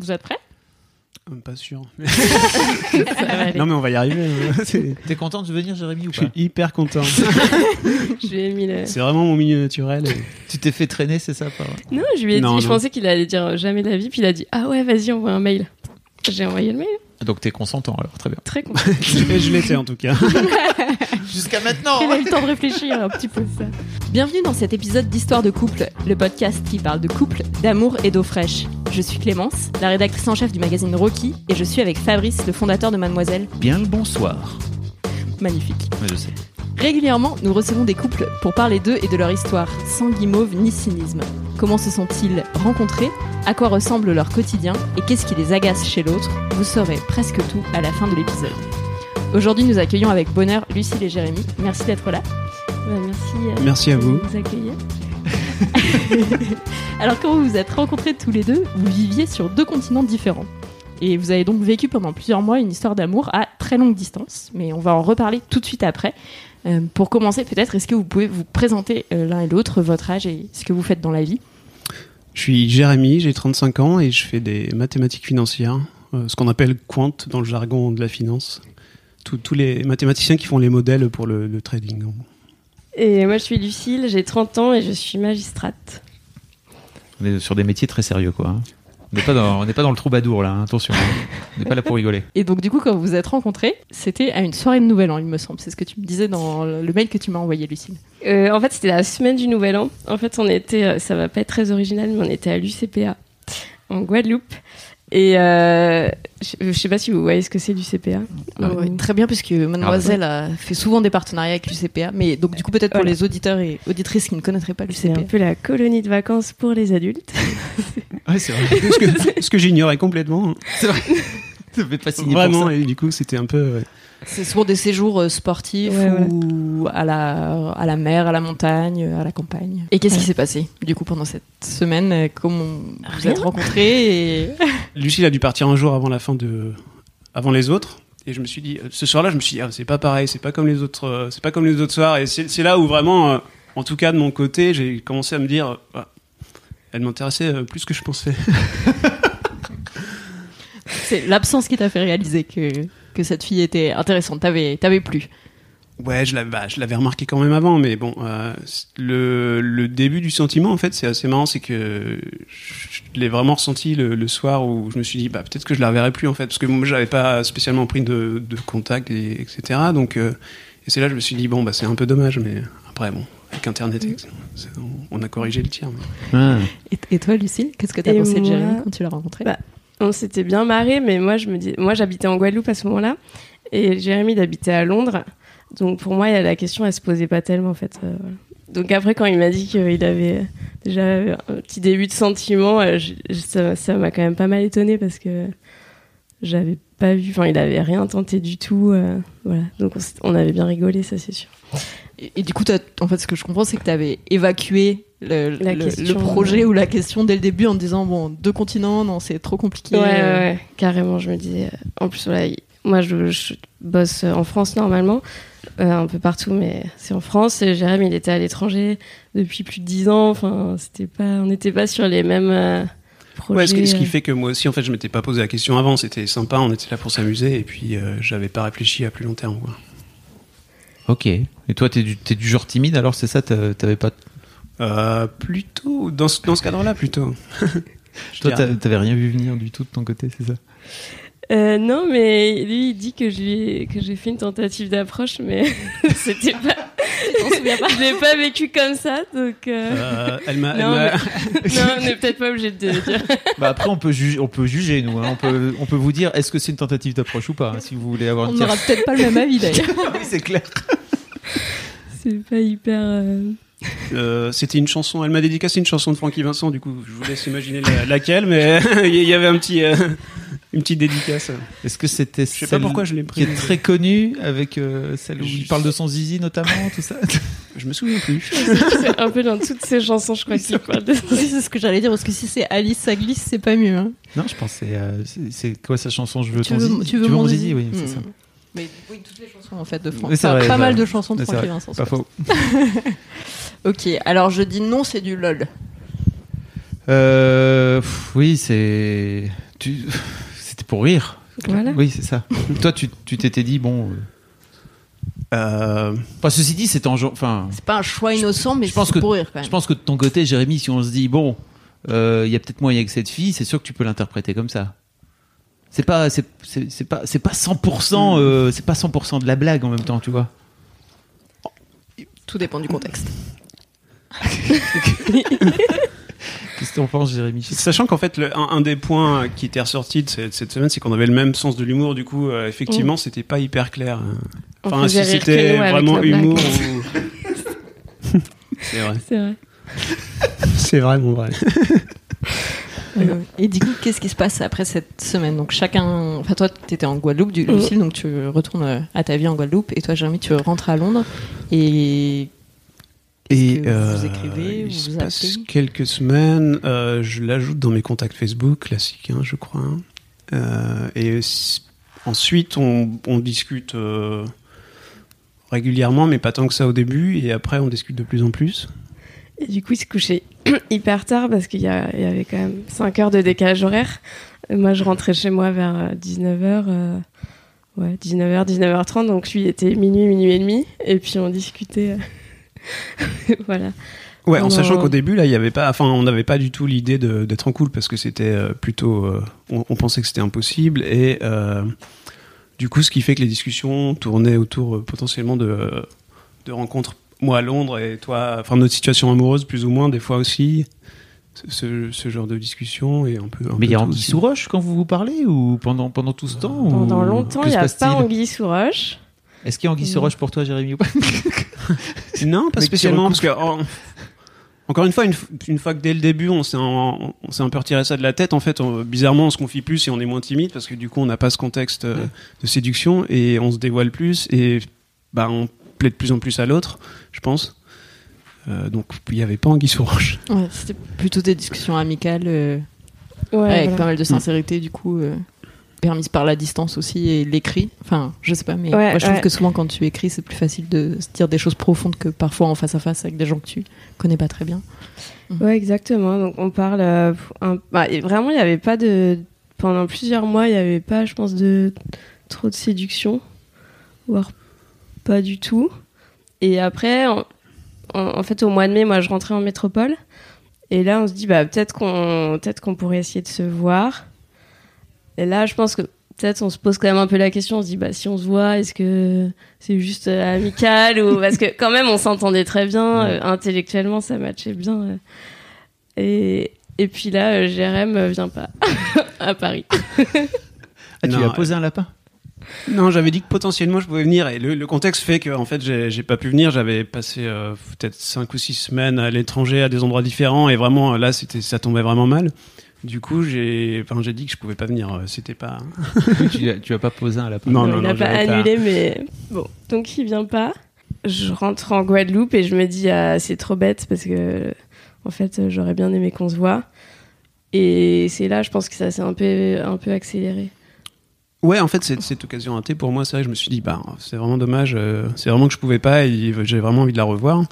Vous êtes prêts? Euh, Pas sûr. Non, mais on va y arriver. hein. T'es content de venir, Jérémy, ou Je pas? suis hyper content. Je lui ai mis le. C'est vraiment mon milieu naturel. et- Tu t'es fait traîner, c'est ça pas Non, je lui ai Non, dit, je pensais qu'il allait dire jamais de la vie, puis il a dit Ah ouais, vas-y, envoie un mail. J'ai envoyé le mail, Donc t'es consentant alors, très bien. très content. Et je l'étais en tout cas. Jusqu'à maintenant Il a eu le temps de réfléchir un petit peu ça. Bienvenue dans cet épisode d'Histoire de couple, le podcast qui parle de couple, d'amour et d'eau fraîche. Je suis Clémence, la rédactrice en chef du magazine Rocky, et je suis avec Fabrice, le fondateur de Mademoiselle. Bien le bonsoir. Magnifique. Ouais, je sais. Régulièrement, nous recevons des couples pour parler d'eux et de leur histoire, sans guimauve ni cynisme. Comment se sont-ils rencontrés? À quoi ressemble leur quotidien? Et qu'est-ce qui les agace chez l'autre? Vous saurez presque tout à la fin de l'épisode. Aujourd'hui, nous accueillons avec bonheur Lucille et Jérémy. Merci d'être là. Bah, merci. euh, Merci à de vous. nous accueillir. Alors, quand vous vous êtes rencontrés tous les deux, vous viviez sur deux continents différents. Et vous avez donc vécu pendant plusieurs mois une histoire d'amour à très longue distance. Mais on va en reparler tout de suite après. Euh, pour commencer, peut-être, est-ce que vous pouvez vous présenter euh, l'un et l'autre, votre âge et ce que vous faites dans la vie? Je suis Jérémy, j'ai 35 ans et je fais des mathématiques financières, euh, ce qu'on appelle quant dans le jargon de la finance. Tous- les mathématiciens qui font les modèles pour le trading. Et moi, je suis Lucille, j'ai 30 ans et je suis magistrate. On est sur des métiers très sérieux, quoi. hein. On n'est pas, dans- pas le troubadour, là, hein, attention. On n'est pas là pour rigoler. Et donc, du coup, quand vous vous êtes rencontrés, c'était à une soirée de Nouvel An, il me semble. C'est ce que tu me disais dans le mail que tu m'as envoyé, Lucille. Euh, en fait, c'était la semaine du Nouvel An. En fait, on était, euh, ça va pas être très original, mais on était à l'UCPA, en Guadeloupe. Et euh, je, je sais pas si vous voyez ce que c'est l'UCPA. Ah ouais, très bien, puisque Mademoiselle a fait souvent des partenariats avec l'UCPA. Mais donc, du coup, peut-être pour Voilà. les auditeurs et auditrices qui ne connaîtraient pas C'est un l'UCPA. peu la colonie de vacances pour les adultes. Ouais, c'est vrai. ce que, j'ignorais complètement. C'est vrai. Ça fait pas signer pour Vraiment, ça. et du coup, c'était un peu. C'est souvent des séjours euh, sportifs Ouais, ou à la, à la mer, à la montagne, à la campagne. Et qu'est-ce qui s'est passé, du coup, pendant cette semaine euh, Comment vous êtes rencontrés et... Lucille a dû partir un jour avant la fin de, avant les autres. Et je me suis dit, euh, ce soir-là, je me suis dit, ah, c'est pas pareil, c'est pas comme les autres, c'est pas comme les autres soirs. Et c'est là où vraiment, en tout cas de mon côté, j'ai commencé à me dire, ah, elle m'intéressait plus que je pensais. C'est l'absence qui t'a fait réaliser que, que cette fille était intéressante. T'avais, t'avais plu. Ouais, je l'avais, bah, je l'avais remarqué quand même avant, mais bon, euh, le, le début du sentiment, en fait, c'est assez marrant, c'est que je l'ai vraiment ressenti le, le soir où je me suis dit, bah, peut-être que je la reverrai plus, en fait, parce que moi, j'avais pas spécialement pris de, de contact, et, etc. Donc, euh, et c'est là que je me suis dit, bon, bah, c'est un peu dommage, mais après, bon, avec Internet, c'est- on, a corrigé le tir. mais- Ah. Et, et toi, Lucille, qu'est-ce que t'as Et pensé de Jérémy quand tu l'as rencontré? Bah, On s'était bien marré, mais moi, je me dis, moi, j'habitais en Guadeloupe à ce moment-là, et Jérémy il habitait à Londres. Donc pour moi, la question, elle se posait pas tellement en fait. euh. Donc après, quand il m'a dit qu'il avait déjà un petit début de sentiment, euh, ça m'a quand même pas mal étonné parce que j'avais pas vu, enfin, il avait rien tenté du tout. euh, voilà. Donc on, avait bien rigolé, ça c'est sûr. Et, et du coup, en fait, ce que je comprends, c'est que t'avais évacué le, La le- question, le projet ouais. ou la question dès le début en disant, bon, deux continents, non, c'est trop compliqué. Ouais, ouais, euh, ouais, carrément. Je me disais. euh, En plus, voilà, il- moi, je, je bosse en France normalement, euh, un peu partout, mais c'est en France. Et Jérém, il était à l'étranger depuis plus de dix ans. Enfin, c'était pas, on n'était pas sur les mêmes euh, projets. Ouais, ce qui, ce qui euh. fait que moi aussi, en fait, je m'étais pas posé la question avant. C'était sympa, on était là pour s'amuser, et puis euh, j'avais pas réfléchi à plus long terme. Quoi. Ok. Et toi, t'es du, t'es du genre timide, alors c'est ça T'avais pas. Euh, plutôt, dans ce, dans ce cadre-là, plutôt. Je Toi, t'avais rien vu venir du tout de ton côté, c'est ça? Euh, non, mais lui, il dit que je lui ai- que j'ai fait une tentative d'approche, mais c'était pas. Je l'ai pas vécu comme ça, donc. euh, Euh, elle m'a. Non, non, on n'est peut-être pas obligé de le dire. Bah après, on peut, juger, on peut juger, nous. hein. On, peut, on peut vous dire, est-ce que c'est une tentative d'approche ou pas, hein, si vous voulez avoir On une n'aura peut-être pas le même avis d'ailleurs. Oui, c'est clair. C'est pas hyper. Euh, c'était une chanson, elle m'a dédicacé une chanson de Francky Vincent, du coup, je vous laisse imaginer la- laquelle, mais il y avait un petit, euh, une petite dédicace. Est-ce que c'était Je sais pas celle pourquoi je l'ai qui est très connue avec euh, celle où Je il parle de son zizi notamment, tout ça Je me souviens plus. C'est un peu dans toutes ces chansons, je crois qu'il parle de c'est ce que j'allais dire, parce que si c'est Alice, ça glisse, c'est pas mieux. Hein. Non, je pense que c'est, euh, quoi sa chanson Je veux Tu ton veux, zizi tu veux mon zizi oui, Hmm. c'est ça. Mais oui, toutes les chansons en fait de France. Oui, c'est Enfin, pas mal de chansons de vrai, Vincent. Pas faux. Ok, alors je dis non, c'est du lol. Euh, pff, oui, c'est. Tu... C'était pour rire. Voilà. Oui, c'est ça. Toi, tu tu t'étais dit, bon. euh, Euh, Enfin, ceci dit, c'est en. genre- Enfin, C'est pas un choix innocent, mais je pense c'est que- pour rire quand même. je pense que de ton côté, Jérémy, si on se dit, bon, euh, il y a peut-être moyen que cette fille, c'est sûr que tu peux l'interpréter comme ça. C'est pas, c'est, c'est, c'est pas, c'est pas 100%, euh, c'est pas 100% de la blague en même temps, tu vois. Tout dépend du contexte. Qu'est-ce que t'en penses, Jérémy? Sachant qu'en fait, le- un, un des points qui était ressorti de cette, cette semaine, c'est qu'on avait le même sens de l'humour. Du coup, euh, effectivement, c'était pas hyper clair. Enfin, si c'était vraiment humour ou. c'est vrai. C'est vrai. C'est vraiment vrai. Euh, et du coup, qu'est-ce qui se passe après cette semaine? Donc chacun, enfin toi, t'étais en Guadeloupe, du Lucille, donc tu retournes euh, à ta vie en Guadeloupe, et toi, Jérémy, tu rentres à Londres. Et Et que vous écrivez, il vous se passe quelques semaines, euh, je l'ajoute dans mes contacts Facebook, classique, hein, je crois. hein. Euh, et ensuite, on, on discute euh, régulièrement, mais pas tant que ça au début. Et après, on discute de plus en plus. Et du coup, il se couchait hyper tard parce qu'il y, avait quand même 5 heures de décalage horaire. Et moi, je rentrais chez moi vers 19h. ouais, 19h, 19h30. Donc lui, il était minuit, minuit et demi. Et puis, on discutait. voilà. Ouais, en sachant qu'au début, là, il y avait pas, enfin, on n'avait pas du tout l'idée d'être en couple parce que c'était euh, plutôt, euh, on, on pensait que c'était impossible et euh, du coup, ce qui fait que les discussions tournaient autour euh, potentiellement de, de rencontres, moi à Londres et toi, enfin, notre situation amoureuse plus ou moins, des fois aussi, ce, ce genre de discussion et un peu. un Mais il y a Anguille sous roche quand vous vous parlez ou pendant, pendant tout ce temps ou- Pendant longtemps, il n'y a pas Anguille sous roche. Est-ce qu'il y a Anguille roche pour toi, Jérémy ou pas Non, pas Mais spécialement, parce que en- encore une fois, une, fois que dès le début on s'est un, un peu retiré ça de la tête, en fait, on- bizarrement, on se confie plus et on est moins timide parce que du coup, on n'a pas ce contexte euh, de séduction et on se dévoile plus et bah on plaît de plus en plus à l'autre, je pense. Euh, donc il n'y avait pas Anguille sous roche. Ouais, c'était plutôt des discussions amicales, euh, Ouais, avec voilà. pas mal de sincérité, du coup, permises par la distance aussi et l'écrit. Enfin, je sais pas, mais Ouais, moi, je trouve ouais. que souvent quand tu écris, c'est plus facile de se dire des choses profondes que parfois en face à face avec des gens que tu connais pas très bien. Ouais, exactement. Donc on parle euh, un- bah, vraiment il n'y avait pas de pendant plusieurs mois, il n'y avait pas je pense de trop de séduction voire pas du tout. Et après en, fait au mois de mai, moi je rentrais en métropole et là on se dit bah peut-être qu'on peut-être qu'on pourrait essayer de se voir. Et là je pense que peut-être on se pose quand même un peu la question, on se dit bah si on se voit, est-ce que c'est juste euh, amical ou parce que quand même on s'entendait très bien Ouais. euh, intellectuellement ça matchait bien. euh. Et et puis là euh, Jérém euh, vient pas à Paris. Ah, tu Non, lui as posé un lapin? Non, j'avais dit que potentiellement je pouvais venir et le, le contexte fait que en fait j'ai pas pu venir. J'avais passé euh, peut-être cinq ou six semaines à l'étranger à des endroits différents et vraiment là c'était ça tombait vraiment mal. Du coup j'ai enfin j'ai dit que je pouvais pas venir. euh, C'était pas. tu, lui as- tu as pas posé un lapin Non, Non, non, il n'a non, pas. annulé, mais bon. Donc il vient pas. Je rentre en Guadeloupe et je me dis ah, c'est trop bête parce que en fait j'aurais bien aimé qu'on se voit. Et c'est là, je pense que ça s'est un peu un peu accéléré. Ouais, en fait, cette, cette occasion ratée, pour moi, c'est vrai que je me suis dit, bah, c'est vraiment dommage, euh, c'est vraiment que je pouvais pas et j'ai vraiment envie de la revoir.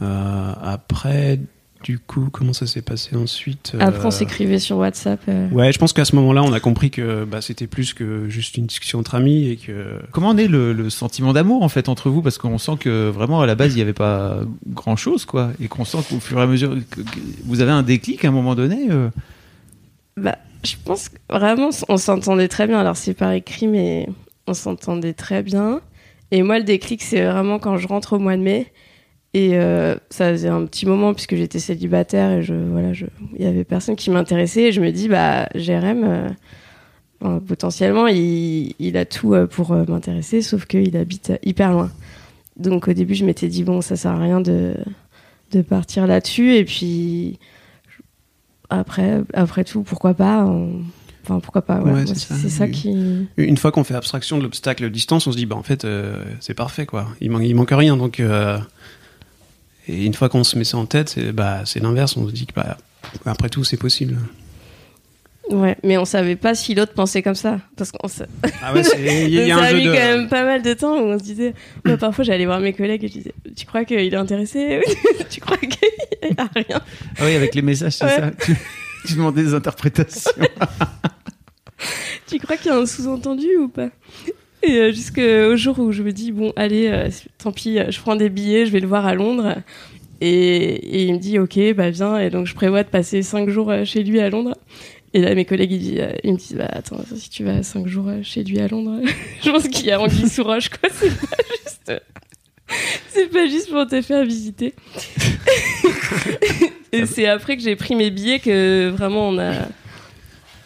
Euh, après, du coup, comment ça s'est passé ensuite euh, Après on s'écrivait sur WhatsApp. euh. Ouais, je pense qu'à ce moment-là, on a compris que bah, c'était plus que juste une discussion entre amis et que. Comment est le, le sentiment d'amour en fait entre vous? Parce qu'on sent que vraiment à la base il n'y avait pas grand chose quoi, et qu'on sent qu'au fur et à mesure que, que vous avez un déclic à un moment donné. euh, Bah, je pense que vraiment, on s'entendait très bien. Alors, c'est par écrit, mais on s'entendait très bien. Et moi, le déclic, c'est vraiment quand je rentre au mois de mai. Et euh, ça faisait un petit moment puisque j'étais célibataire et je voilà, je il y avait personne qui m'intéressait. Et je me dis, bah, Jérém, euh, enfin, potentiellement, il, il a tout euh, pour euh, m'intéresser, sauf qu'il habite hyper loin. Donc, au début, je m'étais dit, bon, ça sert à rien de de partir là-dessus. Et puis après, après tout, pourquoi pas on- Enfin, pourquoi pas ouais. Ouais, Moi, c'est ça. ça, Oui. qui. Une fois qu'on fait abstraction de l'obstacle distance, on se dit bah en fait c'est parfait quoi. Il manque il manque rien donc et une fois qu'on se met ça en tête, c'est bah c'est l'inverse. On se dit que bah après tout c'est possible. Ouais, mais on savait pas si l'autre pensait comme ça. Parce qu'on sa- Ah ouais, il y, a- un a jeu mis de. quand même pas mal de temps où on se disait. Moi, parfois, j'allais voir mes collègues et je disais Tu crois qu'il est intéressé Tu crois qu'il a rien? Ah oui, avec les messages, c'est Ouais. ça. Tu, tu demandais des interprétations. Tu crois qu'il y a un sous-entendu ou pas? Et euh, jusqu'au jour où je me dis Bon, allez, euh, tant pis, euh, je prends des billets, je vais le voir à Londres. Et, il me dit Ok, bah viens. Et donc, je prévois de passer 5 jours chez lui à Londres. Et là, mes collègues, ils, me disent Bah attends, si tu vas 5 jours chez lui à Londres, je pense qu'il y a Anguille sous roche, quoi. C'est pas juste. C'est pas juste pour te faire visiter. Et c'est après que j'ai pris mes billets que vraiment on a.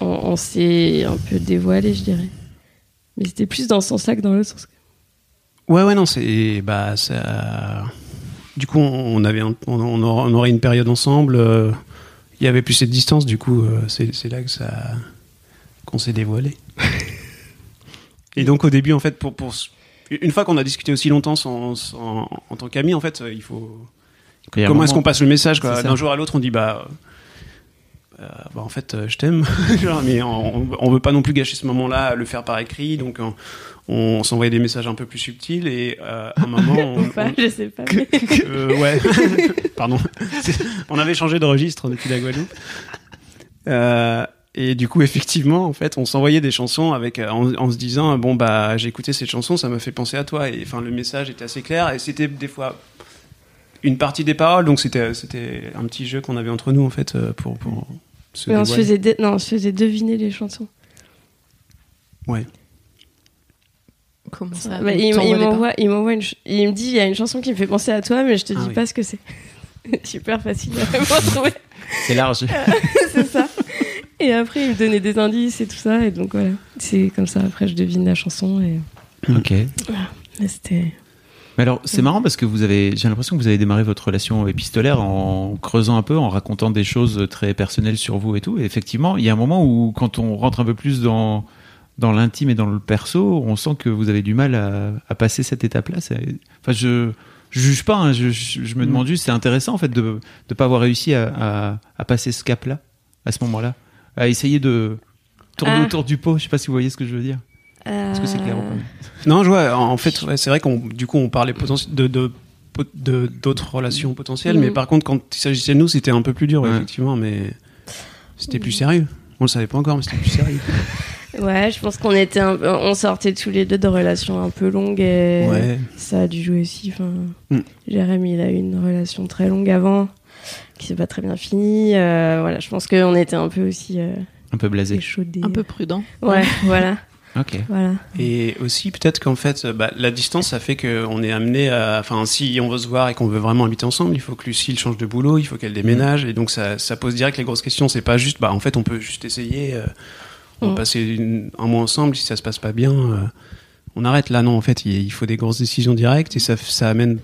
On s'est un peu dévoilé, je dirais. Mais c'était plus dans ce sens-là que dans l'autre sens. Ouais ouais non c'est bah ça. Du coup on on avait un- on, on aura- on aurait une période ensemble. euh, Il y avait plus cette distance du coup euh, c'est là que ça qu'on s'est dévoilé. Et donc au début en fait pour pour une fois qu'on a discuté aussi longtemps sans, sans- en tant qu'amis en fait il faut Comment est-ce qu'on passe le message. D'un jour à l'autre, on dit bah, euh, bah, en fait, euh, je t'aime, mais on, on veut pas non plus gâcher ce moment-là, le faire par écrit, donc on, on s'envoyait des messages un peu plus subtils et euh, à un moment, on, Ou pas, on- je sais pas. mais- euh, ouais, pardon, on avait changé de registre depuis la Guadeloupe. Euh, et du coup, effectivement, en fait, on s'envoyait des chansons avec, euh, en, en se disant, bon bah, j'ai écouté cette chanson, ça m'a fait penser à toi. Et enfin, le message était assez clair. Et c'était des fois une partie des paroles, donc c'était c'était un petit jeu qu'on avait entre nous en fait euh, pour pour se Mais on se, faisait non, on se faisait deviner les chansons. Ouais. Comment ça Bah, il il m'envoie, il m'envoie une, ch- il me dit il y a une chanson qui me fait penser à toi, mais je te Ah dis oui. pas ce que c'est. Super facile à retrouver, C'est large. c'est ça. Et après, il me donnait des indices et tout ça, et donc voilà. C'est comme ça. Après, je devine la chanson et ok. mais c'était. Mais alors, c'est marrant parce que vous avez, j'ai l'impression que vous avez démarré votre relation épistolaire en creusant un peu, en racontant des choses très personnelles sur vous et tout. Et effectivement, il y a un moment où, quand on rentre un peu plus dans, dans l'intime et dans le perso, on sent que vous avez du mal à, à passer cette étape-là. Enfin, je, je juge pas, hein, je, je- je me demande juste, c'est intéressant en fait de ne pas avoir réussi à, à, à passer ce cap-là, à ce moment-là, à essayer de tourner Ah. autour du pot. Je sais pas si vous voyez ce que je veux dire. Est-ce que c'est clair ou pas Non, je vois. En fait, ouais, c'est vrai qu'on du coup on parlait de de pot- de- d'autres relations potentielles, Mhm. mais par contre, quand il s'agissait de nous, c'était un peu plus dur, Ouais. effectivement, mais c'était plus sérieux. On le savait pas encore, mais c'était plus sérieux. Ouais, je pense qu'on était, un- on sortait tous les deux de relations un peu longues et Ouais. ça a dû jouer aussi. Enfin, Mm. Jérémy, il a eu une relation très longue avant, qui s'est pas très bien finie. Euh, voilà, je pense qu'on était un peu aussi euh, Un peu blasé. échaudés. Un peu prudent. Ouais, voilà, Ok. voilà. Et aussi, peut-être qu'en fait, bah, la distance, ça fait qu'on est amené à. Enfin, si on veut se voir et qu'on veut vraiment habiter ensemble, il faut que Lucille change de boulot, il faut qu'elle déménage. Et donc, ça, ça pose direct les grosses questions. C'est pas juste, bah, en fait, on peut juste essayer. euh, on va Mm. passer une- un mois ensemble. Si ça se passe pas bien, euh, on arrête. Là, non, en fait, il, il faut des grosses décisions directes. Et ça, ça amène,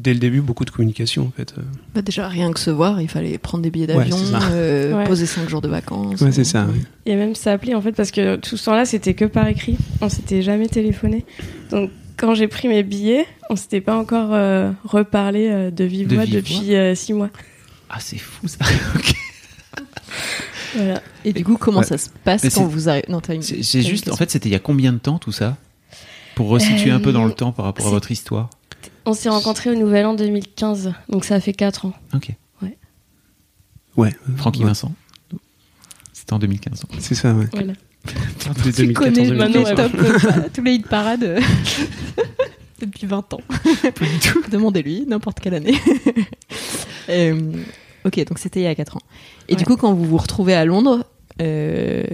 dès le début, beaucoup de communication, en fait. Bah déjà, rien que se voir, il fallait prendre des billets d'avion, euh, Ouais. poser 5 jours de vacances. Ouais, c'est ça. ouais. Et même s'appeler en fait parce que tout ce temps-là c'était que par écrit, on s'était jamais téléphoné. Donc quand j'ai pris mes billets, on s'était pas encore euh, reparlé euh, de vive De voix depuis euh, six mois. Ah, c'est fou ça. Voilà. Et du coup, comment Ouais. ça se passe Mais quand vous arrivez Non, t'as une. C'est juste, en fait, c'était il y a combien de temps tout ça? Pour resituer un peu dans le temps par rapport à votre histoire. On s'est rencontrés au Nouvel An 2015, donc ça fait quatre ans. Ok. Ouais. Francky Ouais. Vincent. C'était en 2015. C'est ça, ouais. Voilà. Tu 2014, connais 2015. maintenant ouais. top, euh, tous les hit parades euh, depuis 20 ans. Demandez-lui, n'importe quelle année. Euh, ok, donc c'était il y a 4 ans. Et du coup, quand vous vous retrouvez à Londres, euh,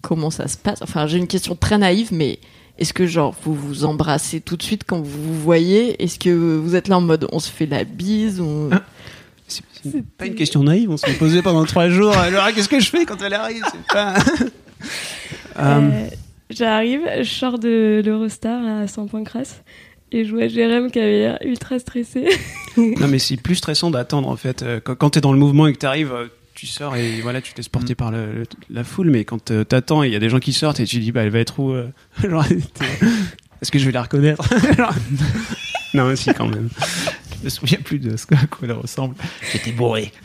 comment ça se passe? Enfin, j'ai une question très naïve, mais est-ce que genre vous vous embrassez tout de suite quand vous vous voyez? Est-ce que vous êtes là en mode on se fait la bise ou... Ah. C'est pas une question naïve, on s'est posé pendant trois jours. Alors, qu'est-ce que je fais quand elle arrive? Pas. Euh, Euh, J'arrive, je sors de l'Eurostar à Saint-Pancras Et je vois Jérém qui avait l'air ultra stressé. Non, mais c'est plus stressant d'attendre en fait. Euh, Quand, t'es dans le mouvement et que t'arrives, euh, tu sors et voilà, tu te laisses porter Mm. par le- le- la foule. Mais quand euh, t'attends et il y a des gens qui sortent et tu dis, bah, elle va être où euh, genre, Est-ce que je vais la reconnaître Genre- Non, mais si, quand même. Je me souviens plus de ce à quoi elle ressemble. J'étais bourré.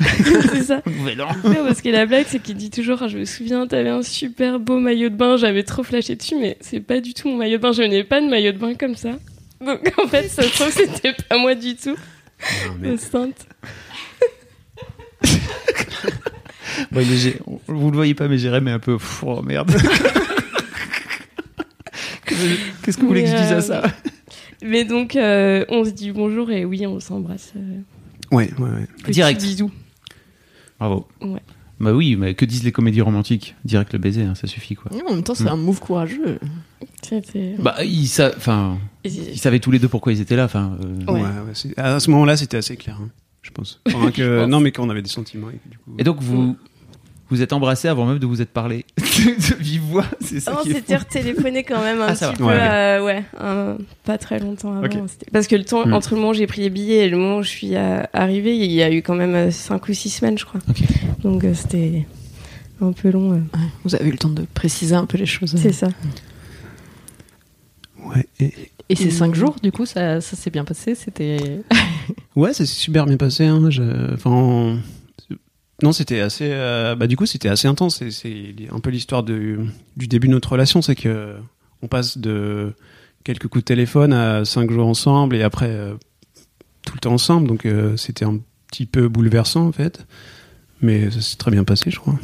c'est ça. Nouvel an. Ouais, parce que la blague, c'est qu'il dit toujours Je me souviens, t'avais un super beau maillot de bain, j'avais trop flashé dessus, mais c'est pas du tout mon maillot de bain. Je n'ai pas de maillot de bain comme ça. Donc en fait, ça se trouve, c'était pas moi du tout, Non, mais-. Bon, il est Vous le voyez pas, mais Jérém est un peu. Pff, Oh merde. Qu'est-ce que vous voulez que je dise à ça Mais donc, euh, on se dit bonjour et oui, on s'embrasse. euh, Ouais, ouais, ouais. petit Direct. Bisous. Bravo. Ouais. Bah oui, mais que disent les comédies romantiques? Direct le baiser, hein, ça suffit quoi. En même temps, c'est Mm. un move courageux. C'était. Bah ils, sa- enfin, Et- ils savaient tous les deux pourquoi ils étaient là. Enfin, euh, Ouais. Ouais, ouais, c'est- à ce moment-là, c'était assez clair, hein, je pense. Enfin, que- Je pense. Non, mais qu'on avait des sentiments. Et, que, du coup, Et donc vous vous êtes embrassés avant même de vous être parlé de vive voix, c'est ça c'était fou. retéléphoné quand même un Ah, petit va. peu, Ouais, euh, ouais, un- pas très longtemps avant. Parce que le temps, Hmm. entre le moment où j'ai pris les billets et le moment où je suis euh, arrivée, il y a eu quand même 5 ou 6 semaines, je crois. Donc euh, c'était un peu long. euh. Ouais, vous avez eu le temps de préciser un peu les choses. C'est ça. Ouais, et- Et ces Mm. cinq jours, du coup, ça, ça s'est bien passé. C'était. Ouais, ça s'est super bien passé. Hein. Je- Enfin, non, c'était assez. euh, Bah, du coup, c'était assez intense. C'est- C'est un peu l'histoire de- du début de notre relation, c'est que on passe de quelques coups de téléphone à cinq jours ensemble et après euh, tout le temps ensemble. Donc, euh, c'était un petit peu bouleversant en fait, mais ça s'est très bien passé, je crois.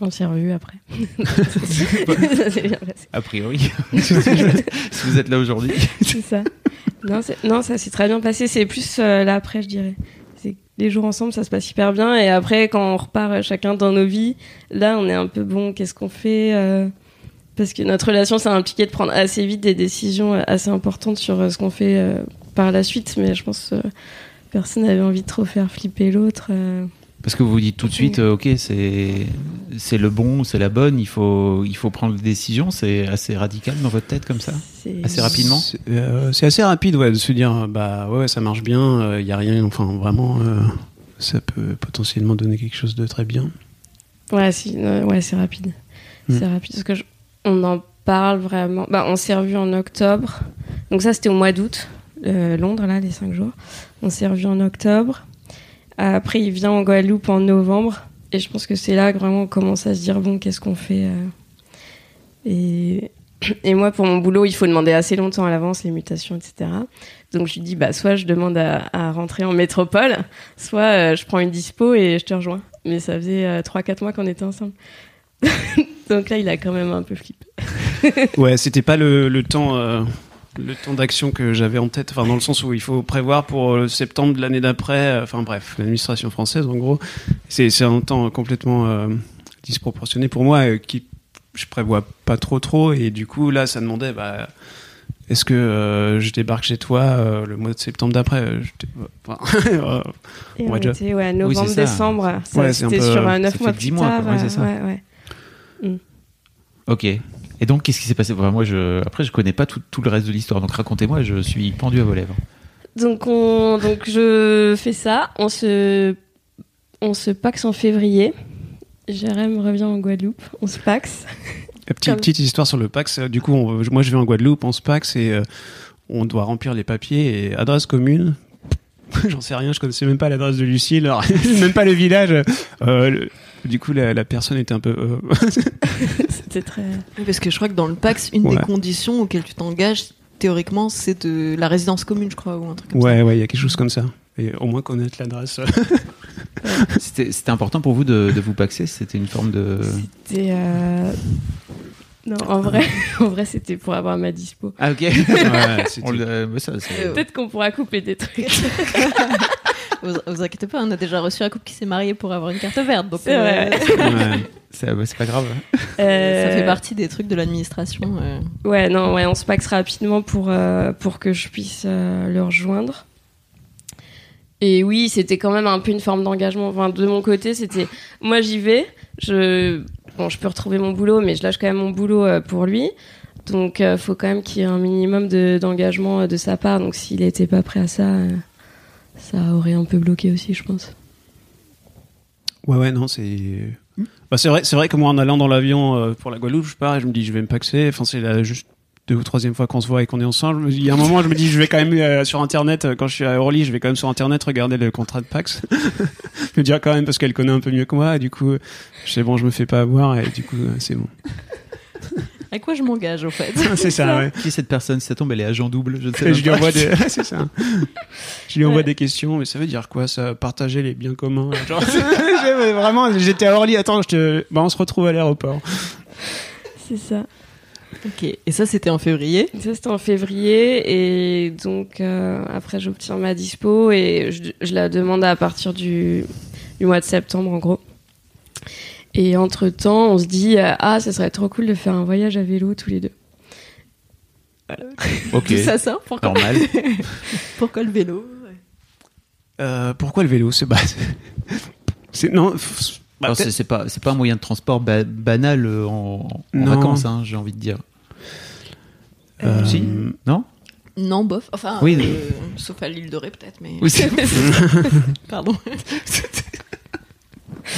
On s'est revus après. ça s'est bien passé. A priori, si vous êtes là aujourd'hui. C'est ça. Non, c'est- non, ça s'est très bien passé. C'est plus euh, là après, je dirais. Les jours ensemble, ça se passe hyper bien. Et après, quand on repart euh, chacun dans nos vies, là, on est un peu bon. Qu'est-ce qu'on fait euh, Parce que notre relation, ça a impliqué de prendre assez vite des décisions assez importantes sur euh, ce qu'on fait par la suite. Mais je pense que personne n'avait envie de trop faire flipper l'autre. Euh. Parce que vous vous dites tout de suite, euh, ok, c'est c'est le bon, c'est la bonne, il faut il faut prendre des décisions. C'est assez radical dans votre tête comme ça. Assez rapidement C'est euh, c'est assez rapide, ouais, de se dire, bah ouais, ça marche bien. Il y a rien. Enfin, vraiment, euh, ça peut potentiellement donner quelque chose de très bien. Ouais, si, euh, ouais, c'est rapide. Mm. C'est rapide parce que je- on en parle vraiment. Bah, on s'est revu en octobre. Donc ça, c'était au mois d'août, euh, Londres là, les cinq jours. On s'est revu en octobre. Après, il vient en Guadeloupe en novembre. Et je pense que c'est là vraiment on commence à se dire bon, qu'est-ce qu'on fait euh. Et moi, pour mon boulot, il faut demander assez longtemps à l'avance les mutations, etc. Donc je lui dis bah soit je demande à, rentrer en métropole, soit euh, je prends une dispo et je te rejoins. Mais ça faisait euh, 3-4 mois qu'on était ensemble. Donc là, il a quand même un peu flippé. Ouais, c'était pas le, temps, euh, le temps d'action que j'avais en tête. Enfin, dans le sens où il faut prévoir pour euh, septembre de l'année d'après. euh, Enfin bref, l'administration française, en gros, c'est un temps complètement euh, disproportionné pour moi, euh, qui je prévois pas trop trop. Et du coup, là, ça demandait, bah, est-ce que euh, je débarque chez toi euh, le mois de septembre d'après euh, enfin, On on, va déjà- était ouais, novembre, ça. décembre. Ouais, C'était sur ça 9 fait mois 10 plus mois, tard. quoi. Ouais, c'est ça. ouais, ouais. Ok. Et donc, qu'est-ce qui s'est passé? Enfin, Moi, je après, je connais pas tout, tout le reste de l'histoire. Donc, racontez-moi. Je suis pendu à vos lèvres. Donc, on, donc je fais ça. On se, on se paxe en février. Jérém revient en Guadeloupe. On se paxe. Petite, histoire sur le Pax. euh, Du coup, on- moi, je vais en Guadeloupe, on se Pax et euh, on doit remplir les papiers et adresse commune. J'en sais rien, je connaissais même pas l'adresse de Lucille, alors, même pas le village. Euh, le- du coup, la, la personne était un peu. euh, C'était très. Oui, Parce que je crois que dans le PAX, une Ouais. des conditions auxquelles tu t'engages, théoriquement, c'est de la résidence commune, je crois, ou un truc comme ouais, ouais, il y a quelque chose comme ça. Et au moins connaître l'adresse. C'était c'était important pour vous de, de vous paxer? C'était une forme de. C'était. euh, Non, en vrai, en vrai, c'était pour avoir ma dispo. Ah ok. Ouais, ça, Euh, Peut-être qu'on pourra couper des trucs. Vous, vous inquiétez pas, on a déjà reçu un couple qui s'est marié pour avoir une carte verte. Donc, C'est vrai. ouais. c'est c'est pas grave. Euh, Ça fait partie des trucs de l'administration. euh. Ouais, non, ouais, on se paxe rapidement pour, euh, pour que je puisse euh, le rejoindre. Et oui, c'était quand même un peu une forme d'engagement. Enfin, de mon côté, c'était moi j'y vais. Je bon, je peux retrouver mon boulot, mais je lâche quand même mon boulot euh, pour lui. Donc, il faut quand même qu'il y ait un minimum de- d'engagement euh, de, sa part. Donc, s'il n'était pas prêt à ça, euh, ça aurait un peu bloqué aussi, je pense. Ouais, ouais, non, c'est. Bah, c'est vrai, c'est vrai que moi, en allant dans l'avion euh, pour la Guadeloupe, je pars et je me dis, je vais me paxer. Enfin, c'est la juste deux ou troisième fois qu'on se voit et qu'on est ensemble. Il y a un moment, je me dis, je vais quand même euh, sur Internet, euh, quand je suis à Orly, je vais quand même sur Internet regarder le contrat de Pax. je me dis ah, quand même parce qu'elle connaît un peu mieux que moi. Et du coup, je sais bon, je me fais pas avoir et du coup, c'est bon. À quoi je m'engage, au fait? C'est ça, ouais. Qui est cette personne? Si ça tombe, elle est agent double. Je ne sais même je lui pas. envoie des, c'est ça. Je lui envoie Ouais. des questions, mais ça veut dire quoi, ça? Partager les biens communs. Genre, vraiment, j'étais à Orly, attends, je te, bah, on se retrouve à l'aéroport. C'est ça. Ok, et ça c'était en février? Ça, c'était en février. Et donc, euh, après, j'obtiens ma dispo et je, je la demande à partir du, du mois de septembre, en gros. Et entre-temps, on se dit euh, Ah, ça serait trop cool de faire un voyage à vélo tous les deux. Ok, Tout ça, ça Pourquoi, normal. pourquoi le vélo Euh, pourquoi le vélo c'est bah, c'est- non bah, pas, c'est pas un moyen de transport ba- banal euh, en, en Non. vacances, hein, j'ai envie de dire. euh, Si Non? Non, bof. Enfin, Oui. euh, sauf à l'île de Ré peut-être, mais. Oui, c'est- Pardon.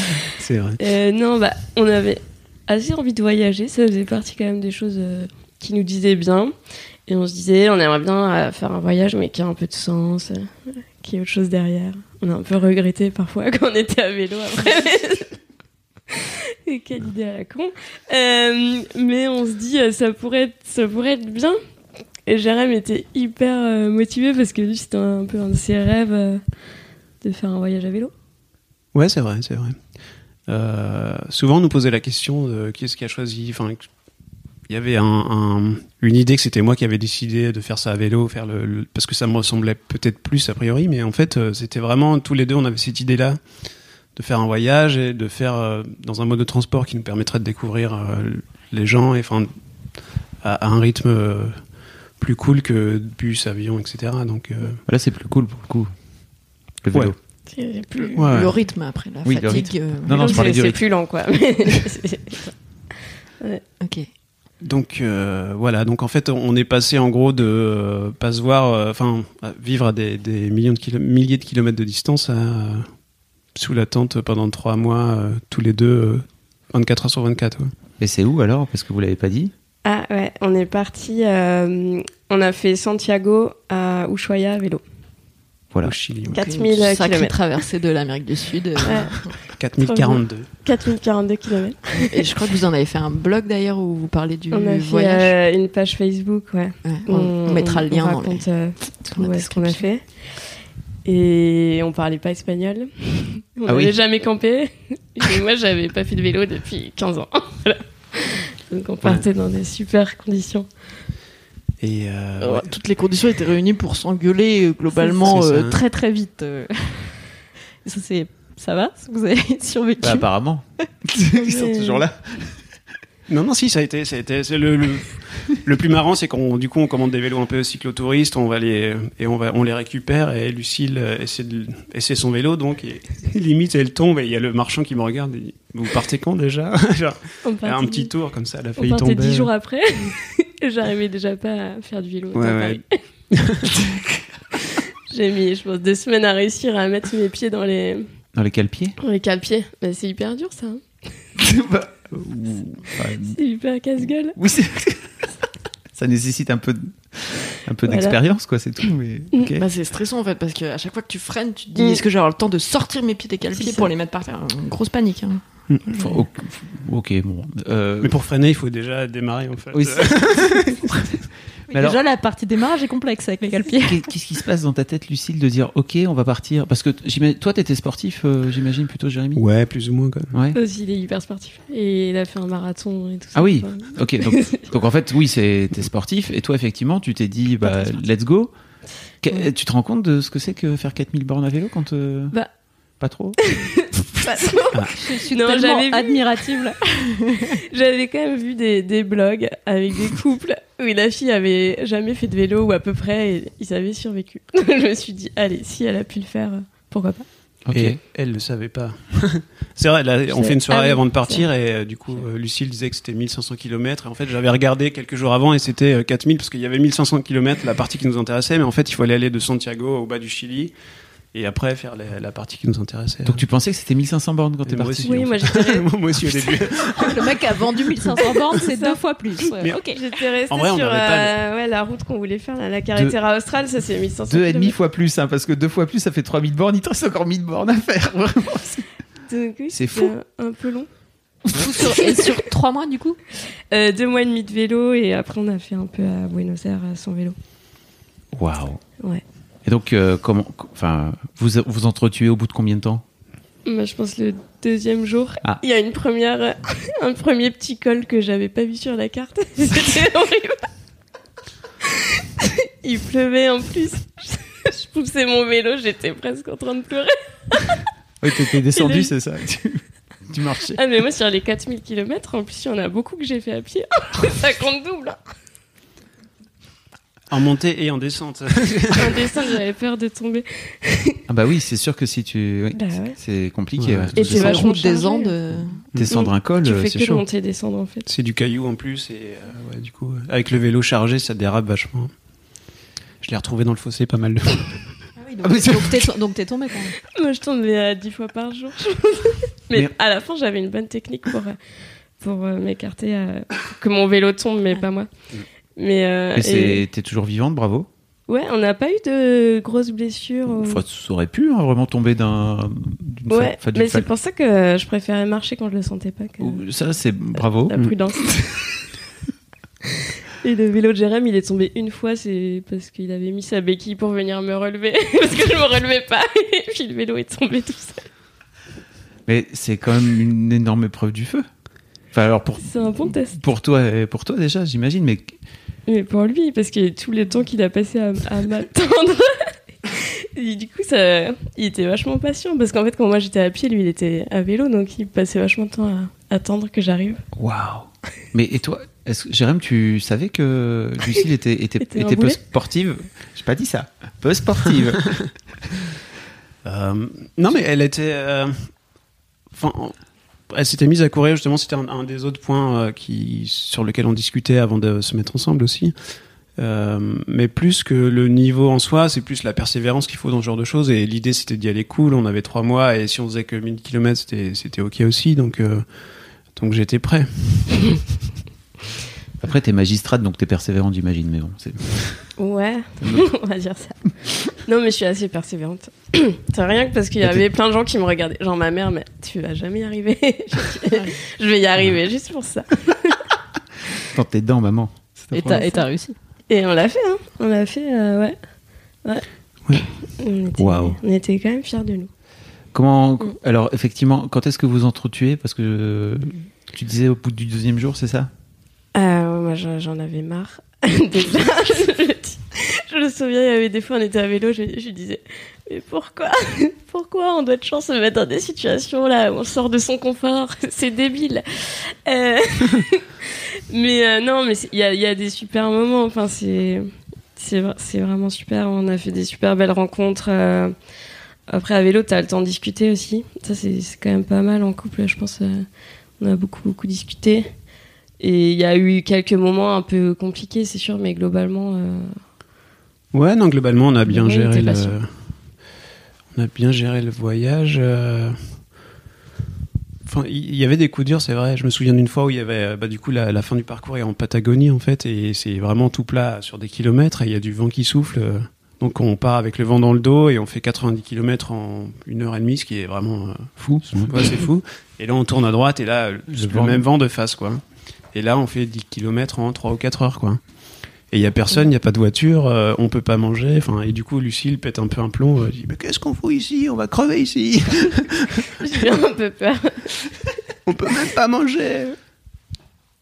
c'est vrai Euh, non, bah, on avait assez envie de voyager. Ça faisait partie quand même des choses euh, qui nous disaient bien. Et on se disait, on aimerait bien euh, faire un voyage, mais qui a un peu de sens, qui ait autre chose derrière. On a un peu regretté parfois quand on était à vélo après. Quelle idée à la con. Mais on se dit, ça pourrait être, ça pourrait être bien. Et Jérém était hyper motivé parce que lui, c'était un peu un de ses rêves de faire un voyage à vélo. Ouais c'est vrai c'est vrai Euh, souvent on nous posait la question de qui est-ce qui a choisi enfin il y avait un, un- une idée que c'était moi qui avais décidé de faire ça à vélo faire le, le- parce que ça me ressemblait peut-être plus a priori mais en fait euh, c'était vraiment tous les deux on avait cette idée là de faire un voyage et de faire euh, dans un mode de transport qui nous permettrait de découvrir euh, les gens et enfin à, à un rythme plus cool que bus avion etc donc euh, Là, c'est plus cool pour le coup. Le vélo. Ouais. C'est plus, Ouais. Le rythme après, la Oui, fatigue. euh, Non, non, je c'est- parlais du c'est rythme. plus lent, quoi. Ok. Donc euh, voilà, donc en fait on est passé en gros de euh, pas se voir, enfin vivre à des, des millions de kilo- milliers de kilomètres de distance à euh, sous la tente pendant trois mois euh, tous les deux, euh, 24 heures sur 24. ouais. Et c'est où alors Parce que vous l'avez pas dit? ah ouais, on est parti. euh, on a fait Santiago à Ushuaia à vélo. Voilà. Au Chili, ouais. 4000 Sacrée km. traversée de l'Amérique du Sud. euh, Ouais, 4042. 4042 km. Et je crois que vous en avez fait un blog d'ailleurs où vous parlez du On a fait voyage. euh, une page Facebook, ouais. Ouais, on, on mettra le lien on dans les- raconte, euh, dans la où est-ce qu'on a fait. Et on parlait pas espagnol. On Ah n'avait oui. jamais campé. Et moi, j'avais pas fait de vélo depuis 15 ans. Voilà. Donc on partait dans des super conditions. Et euh, Euh, ouais. Toutes les conditions étaient réunies pour s'engueuler euh, globalement ça. euh, très très vite. euh. Ça c'est ça va? Vous avez survécu? Bah, apparemment. Ils sont toujours là. Non, non, si, ça a été, ça a été c'est le, le, le plus marrant, c'est qu'on, du coup, on commande des vélos un peu cyclotouristes, on va les, et on va, on les récupère, et Lucille euh, essaie de, essaie son vélo, donc, et, limite, elle tombe, et il y a le marchand qui me regarde, et dit, vous partez quand déjà? Genre, On un petit tour, comme ça, elle a On failli partait tomber. dix jours après. et J'arrivais déjà pas à faire du vélo. Ouais, dans ouais. Paris. J'ai mis, je pense, deux semaines à réussir à mettre mes pieds dans les, Dans les cale-pieds? Dans les cale-pieds. Mais c'est hyper dur, ça. hein. C'est hyper casse-gueule. Oui, ça nécessite un peu, de- un peu Voilà. d'expérience, quoi, c'est tout. Mais... ok. Bah, c'est stressant en fait parce qu'à chaque fois que tu freines, tu te dis Mm. est-ce que j'ai avoir le temps de sortir mes pieds des calpiers pour les mettre par terre? Une grosse panique. hein. Enfin, ok, ok, bon. euh, Mais pour freiner, il faut déjà démarrer, en fait. oui, c'est- Mais alors- Déjà la partie démarrage est complexe avec les calpiers. Qu'est- Qu'est-ce qui se passe dans ta tête, Lucille, de dire ok, on va partir? Parce que toi, t'étais sportif, euh, j'imagine plutôt, Jérémy. Ouais, plus ou moins, quand même. Ouais. Aussi, il est hyper sportif. Et il a fait un marathon et tout ça. Ah oui. Ok, donc, donc en fait, oui, c'est t'es sportif, et toi, effectivement, tu t'es dit, bah, Pas let's go. Ouais. Tu te rends compte de ce que c'est que faire 4000 bornes à vélo quand euh, Bah. Pas trop? Je suis Non, tellement j'avais vu. admirative là. J'avais quand même vu des, des blogs avec des couples où la fille avait jamais fait de vélo ou à peu près et ils avaient survécu. je me suis dit, allez, si elle a pu le faire, euh, pourquoi pas Ok. Et elle le savait pas. c'est vrai, là, on fait une soirée ah oui, avant de partir et euh, du coup, euh, Lucille disait que c'était 1500 km. Et en fait, j'avais regardé quelques jours avant et c'était euh, 4000 parce qu'il y avait 1500 km, la partie qui nous intéressait. Mais en fait, il fallait aller de Santiago au bas du Chili et après faire la, la partie qui nous intéressait. Donc tu pensais que c'était 1500 bornes quand t'es parti aussi. Oui, moi j'étais moi aussi au début. Le mec a vendu 1500 bornes, c'est deux fois plus. Ouais, Mais- ok. J'étais restée En vrai, on sur n'avait pas euh, ouais, la route qu'on voulait faire, là, la Carretera Austral, ça c'est 1500 Deux et demi fois plus, hein, parce que deux fois plus, ça fait 3000 bornes. Il te reste encore 1000 bornes à faire. Vraiment. Oui, C'est c'était fou. Un, un peu long. Sur- et sur trois mois, du coup Euh, deux mois et demi de vélo et après on a fait un peu à Buenos Aires euh, sans vélo. Waouh. Ouais. Et donc, euh, comment, enfin, vous vous entretuez au bout de combien de temps? Moi, je pense le deuxième jour, Ah. il y a une première, un premier petit col que j'avais pas vu sur la carte. C'était horrible. il pleuvait en plus. Je poussais mon vélo, j'étais presque en train de pleurer. Oui, t'étais descendu, le- c'est ça tu, tu marchais. Ah mais moi sur les 4000 km, en plus il y en a beaucoup que j'ai fait à pied. Ça compte double. hein. En montée et en descente. En descente, j'avais peur de tomber. Ah bah oui, c'est sûr que si tu, oui, Bah ouais. c'est compliqué. Ouais. ouais. Et c'est vachement route des. Andes. euh, Descendre un col, Tu euh, fais c'est que chaud. monter et descendre en fait. C'est du caillou en plus et euh, ouais, du coup, euh, avec le vélo chargé, ça dérape vachement. Je l'ai retrouvé dans le fossé pas mal de fois. donc donc t'es donc t'es tombé quand même. Moi je tombais à 10 fois par jour. mais, Mais- à la fin j'avais une bonne technique pour, euh, pour euh, m'écarter, euh, que mon vélo tombe mais pas moi. Mais, euh, et- t'es toujours vivante, bravo. ouais, on n'a pas eu de grosses blessures. ou- Enfin, ça aurait pu hein, vraiment tomber d'un. fa- Ouais, d'une mais c'est fa- pour ça que je préférais marcher quand je le sentais pas que Ça, c'est bravo. la prudence. Et le vélo de Jérém, il est tombé une fois, c'est parce qu'il avait mis sa béquille pour venir me relever, parce que je me relevais pas, et puis le vélo est tombé tout seul. Mais c'est quand même une énorme épreuve du feu. Enfin, alors pour, C'est un bon test. pour toi, pour toi déjà, j'imagine, mais Mais pour lui, parce que tous les temps qu'il a passé à, à m'attendre, et du coup, ça, il était vachement patient, parce qu'en fait, quand moi j'étais à pied, lui il était à vélo, donc il passait vachement de temps à attendre que j'arrive. waouh. Mais et toi, est-ce que Jérém, tu savais que Lucille était était, Était était peu sportive? J'ai pas dit ça. Peu sportive. Euh, non, mais elle était. euh, Enfin, elle s'était mise à courir justement. C'était un, un des autres points euh, qui sur lequel on discutait avant de se mettre ensemble aussi. Euh, mais plus que le niveau en soi, c'est plus la persévérance qu'il faut dans ce genre de choses. Et l'idée, c'était d'y aller cool. On avait trois mois et si on faisait que 1000 km, c'était c'était ok aussi. Donc euh, donc j'étais prêt. Après, t'es magistrate, donc t'es persévérante, j'imagine. Mais bon, c'est. Ouais, on va dire ça. Non, mais je suis assez persévérante. C'est rien que parce qu'il y avait plein de gens qui me regardaient. Genre ma mère, mais tu vas jamais y arriver. Je dis, je vais y arriver juste pour ça. Tente tes dents, maman. Et t'as et t'as réussi. Et on l'a fait, hein. On l'a fait, euh, ouais. Ouais. Ouais. On, était, Waouh. on était quand même fiers de nous. Comment Mm. alors effectivement, quand est-ce que vous entretuez? Parce que euh, tu disais au bout du deuxième jour, c'est ça? Euh, moi, j'en j'en avais marre. Déjà, je, le dis. Je me souviens, il y avait des fois, on était à vélo, je, je disais, mais pourquoi Pourquoi on doit de chance se mettre dans des situations là où on sort de son confort? C'est débile. Euh, mais euh, non, mais il y a, des super moments. Enfin, c'est c'est vra- c'est vraiment super. On a fait des super belles rencontres. euh. Après, à vélo, t'as le temps de discuter aussi. Ça, c'est quand même pas mal en couple, je pense. On a beaucoup, beaucoup discuté. Et il y a eu quelques moments un peu compliqués, c'est sûr, mais globalement, Ouais, non, globalement, on a bien géré le. On a bien géré le voyage. euh. Enfin, il y avait des coups durs, c'est vrai. Je me souviens d'une fois où il y avait, euh, bah, du coup, la, la fin du parcours est en Patagonie, en fait, et c'est vraiment tout plat sur des kilomètres, et il y a du vent qui souffle. euh. Donc, on part avec le vent dans le dos, et on fait 90 km en une heure et demie, ce qui est vraiment euh, fou. Ouais, c'est fou. Et là, on tourne à droite, et là, le, le vent. même vent de face, quoi. Et là, on fait 10 km en 3 ou 4 heures, quoi. Et il y a personne, il n'y a pas de voiture, euh, on peut pas manger. Enfin, et du coup, Lucille pète un peu un plomb. euh, dit, mais qu'est-ce qu'on fout ici? On va crever ici. j'ai un peu peur. on peut même pas manger.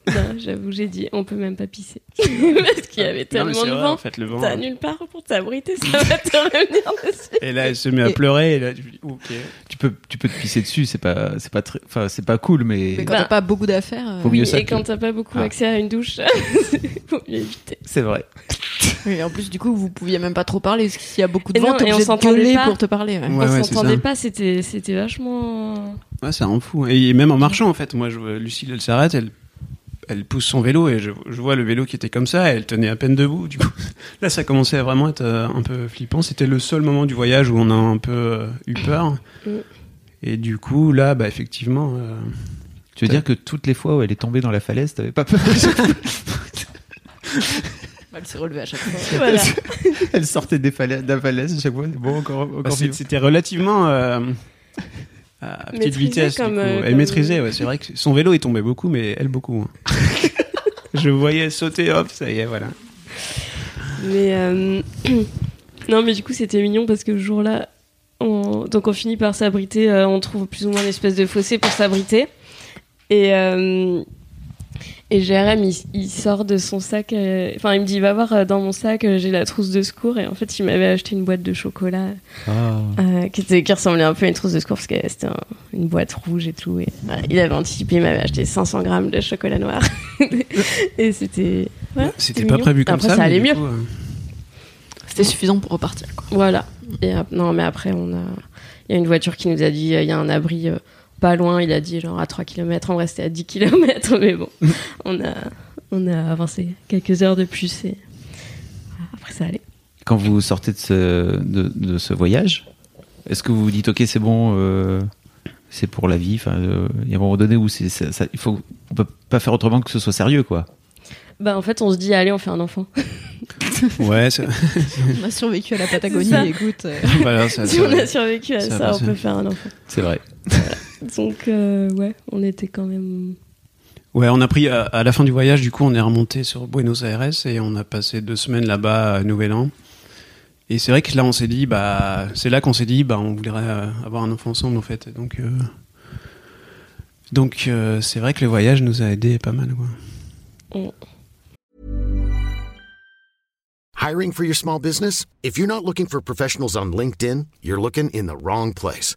Non, J'avoue, j'ai dit, on peut même pas pisser. Parce qu'il y avait Non, mais tellement de vrai, vent. en fait, le vent. T'as nulle part pour t'abriter, ça va te revenir dessus. Et là, elle se met à Et- pleurer. Et là, je dis, ok. Tu peux tu peux te pisser dessus, c'est pas c'est pas très enfin c'est pas cool mais, Mais quand Bah. t'as pas beaucoup d'affaires. euh, Faut mieux ça Et que- quand t'as pas beaucoup Ah. accès à une douche, faut mieux éviter. c'est vrai. Oui, en plus, du coup, vous pouviez même pas trop parler, parce que s'il y a beaucoup de Et vent, t'es et on obligé de pas. pour te parler. ouais. Ouais, on ouais, s'entendait pas, c'était c'était vachement. Ouais, ça rend fou. Et même en marchant, en fait, moi, je, Lucille, elle s'arrête, elle, elle pousse son vélo et je, je vois le vélo qui était comme ça, et elle tenait à peine debout. Du coup, là, ça commençait à vraiment être euh, un peu flippant. C'était le seul moment du voyage où on a un peu euh, eu peur. Mm. Et du coup, là, bah, effectivement, euh, Tu veux dire que toutes les fois où elle est tombée dans la falaise, t'avais pas peur? Elle s'est relevée à chaque fois. Voilà. Elle sortait des falaises, de la falaise à chaque fois. Bon, encore, bah, encore c'est- vivant. c'était relativement euh, à petite Maîtrisé vitesse. comme, euh, Elle comme- maîtrisait, ouais. C'est vrai que son vélo, il tombait beaucoup, mais elle beaucoup. hein. je voyais sauter, hop, ça y est, voilà. Mais euh, non, mais du coup, c'était mignon parce que le jour-là, on... donc on finit par s'abriter. euh, on trouve plus ou moins une espèce de fossé pour s'abriter. Et et Jérém, il, il sort de son sac. euh, Enfin, il me dit, va voir euh, dans mon sac, euh, j'ai la trousse de secours. Et en fait, il m'avait acheté une boîte de chocolat Ah. euh, qui, était, qui ressemblait un peu à une trousse de secours parce que c'était un- une boîte rouge et tout. Et voilà, il avait anticipé, il m'avait acheté 500 grammes de chocolat noir. et c'était. ouais, C'était pas mignon. prévu comme Après, ça. ça allait mieux. euh, C'était suffisant pour repartir. Quoi. Voilà. Et non, mais après, on a. Il y a une voiture qui nous a dit il y a un abri euh, pas loin. Il a dit genre à 3 km. On restait à 10 km. Mais bon, on a, on a avancé quelques heures de plus. Et après, ça allait. Quand vous sortez de ce, de, de ce voyage, est-ce que vous vous dites, ok, c'est bon, euh, c'est pour la vie Enfin, euh, il y a un moment donné où c'est, ça, ça- il faut, on peut pas faire autrement que ce soit sérieux, quoi. Bah, en fait, on se dit allez, on fait un enfant. Ouais, ça, On a survécu à la Patagonie, écoute. euh, ça, si on a survécu à ça on peut faire un enfant. C'est vrai. Donc, euh, ouais, on était quand même. Ouais, on a pris à, à la fin du voyage, du coup, on est remonté sur Buenos Aires et on a passé deux semaines là-bas à Nouvel An. Et c'est vrai que là, on s'est dit, bah, c'est là qu'on s'est dit, bah, on voudrait euh, avoir un enfant ensemble, en fait. Donc, euh, donc, euh, c'est vrai que le voyage nous a aidé pas mal, quoi. Hiring for your small business? If you're not looking for professionals on LinkedIn, you're looking in the wrong place.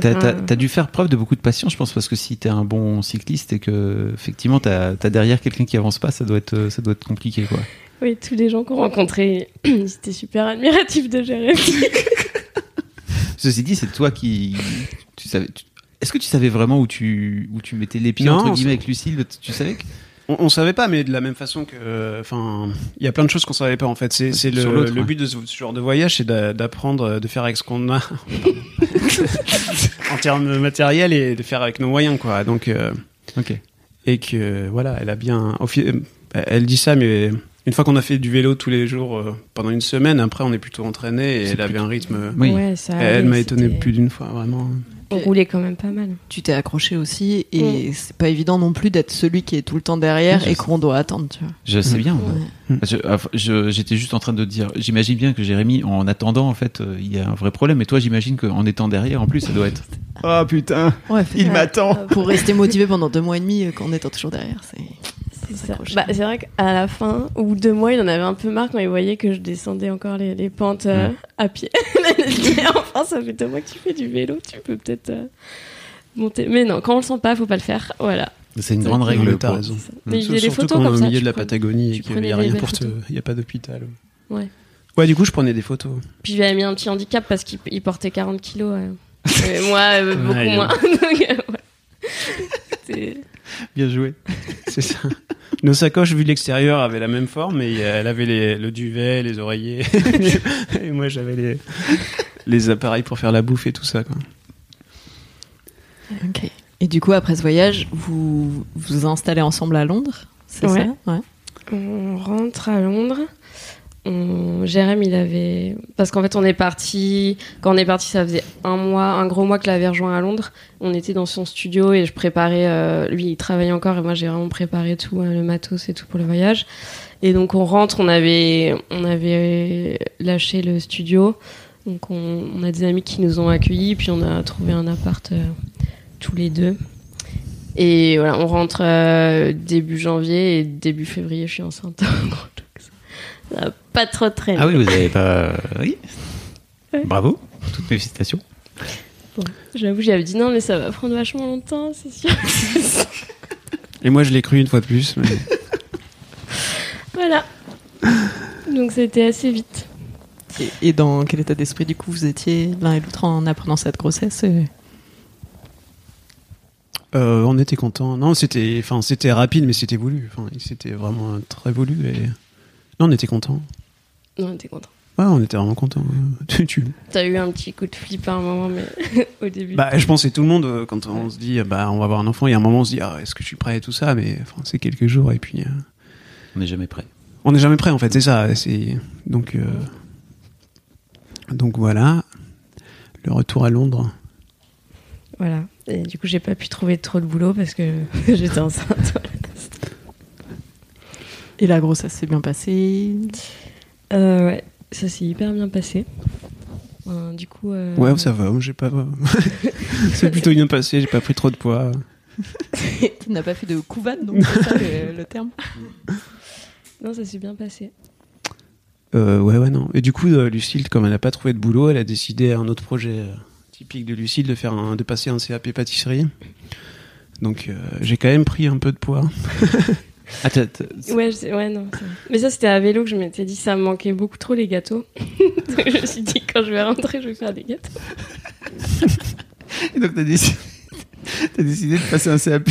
T'as, t'as dû faire preuve de beaucoup de patience, je pense, parce que si t'es un bon cycliste et que effectivement t'as, t'as derrière quelqu'un qui avance pas, ça doit être, ça doit être compliqué, quoi. Oui, tous les gens qu'on rencontrait, ils étaient super admiratifs de Jérémy. Ceci dit, c'est toi qui, tu savais. tu- Est-ce que tu savais vraiment où tu, où tu mettais les pieds Non, entre guillemets avec Lucille? Tu savais que On, on savait pas, mais de la même façon que, euh, enfin, il y a plein de choses qu'on savait pas en fait. C'est, c'est le, l'autre, le ouais. but de ce, ce genre de voyage, c'est d'a- d'apprendre, de faire avec ce qu'on a en termes matériels et de faire avec nos moyens, quoi. Donc, euh, Ok. et que voilà, elle a bien. euh, Elle dit ça, mais une fois qu'on a fait du vélo tous les jours euh, pendant une semaine, après on est plutôt entraîné et elle avait un rythme. Oui. Ouais, ça Elle m'a étonné plus d'une fois, vraiment. On roulait quand même pas mal. Tu t'es accroché aussi, et c'est pas évident non plus d'être celui qui est tout le temps derrière je et qu'on doit attendre, tu vois. Je sais bien. Ouais. Je- enfin, je- J'étais juste en train de dire, j'imagine bien que Jérémy, en attendant, en fait, euh, il y a un vrai problème. Et toi, j'imagine qu'en étant derrière, en plus, ça doit être. Ah putain, Ouais, il m'attend. Pour rester motivé pendant deux mois et demi, euh, qu'en étant toujours derrière, c'est. Bah, c'est vrai qu'à la fin, au bout de deux mois, il en avait un peu marre quand il voyait que je descendais encore les, les pentes euh, Ouais. à pied. il a dit, enfin, ça fait deux mois que tu fais du vélo, tu peux peut-être euh, monter. Mais non, quand on le sent pas, faut pas le faire. Voilà. C'est une grande règle. Mais t'as raison. Mais il des photos est comme au milieu de la Patagonie et qu'il n'y a rien pour te. photos. Il n'y a pas d'hôpital. Ouais. Ouais, du coup, je prenais des photos. Puis j'avais mis un petit handicap parce qu'il il portait 40 kilos. euh. Et moi, euh, beaucoup Ouais, moins. Donc, ouais. C'était- Bien joué. C'est ça. Nos sacoches, vu de l'extérieur, avaient la même forme, mais elle avait les- le duvet, les oreillers. et moi, j'avais les, les appareils pour faire la bouffe et tout ça. Quoi. Ok. Et du coup, après ce voyage, vous vous installez ensemble à Londres C'est Ouais. ça? Ouais. On rentre à Londres. Jérém, il avait. Parce qu'en fait, on est parti. Quand on est parti, ça faisait un mois, un gros mois que l'avait rejoint à Londres. On était dans son studio et je préparais. euh, lui, il travaillait encore et moi, j'ai vraiment préparé tout, hein, le matos et tout pour le voyage. Et donc, on rentre, on avait, on avait lâché le studio. Donc, on, a des amis qui nous ont accueillis, puis on a trouvé un appart euh, tous les deux. Et voilà, on rentre euh, début janvier et début février, je suis enceinte. Donc, ça- ça a pas trop traîné. Ah oui, vous avez pas. Oui. Ouais. Bravo. Toutes mes félicitations. Bon, J'avoue, j'avais dit non, mais ça va prendre vachement longtemps, c'est sûr. Et moi, je l'ai cru une fois de plus. mais- voilà. Donc c'était assez vite. Et, et dans quel état d'esprit, du coup, vous étiez l'un et l'autre en apprenant cette grossesse euh, Euh, on était content. Non, c'était, enfin, c'était rapide, mais c'était voulu. Enfin, c'était vraiment très voulu. Et... Non, on était content. Non, t'es content. Ouais, on était vraiment content. tu, tu- T'as eu un petit coup de flip à un moment, mais au début. Bah, je pense que c'est tout le monde euh, quand on se dit, bah, on va avoir un enfant. Il y a un moment, on se dit, ah, est-ce que je suis prêt et tout ça, mais enfin, c'est quelques jours et puis euh, On n'est jamais prêt. on n'est jamais prêt en fait. C'est ça. C'est donc euh, donc voilà. Le retour à Londres. Voilà. Et du coup, j'ai pas pu trouver trop de boulot parce que j'étais enceinte. Et la grossesse s'est bien passée Euh, ouais, ça s'est hyper bien passé. Euh, du coup. euh, Ouais, ça va. J'ai pas. c'est plutôt bien passé. J'ai pas pris trop de poids. Tu n'as pas fait de couvade, donc c'est ça le, le terme Non, ça s'est bien passé. Euh, ouais, ouais, non. Et du coup, Lucille, comme elle n'a pas trouvé de boulot, elle a décidé un autre projet euh, typique de Lucille de faire un, de passer un CAP pâtisserie. Donc, euh, j'ai quand même pris un peu de poids. Ah, t'as- t'as- Ouais, je sais- ouais, non. Mais ça, c'était à vélo que je m'étais dit, ça me manquait beaucoup trop les gâteaux. Donc, je me suis dit, quand je vais rentrer, je vais faire des gâteaux. Et donc t'as décidé... t'as décidé de passer un CAP.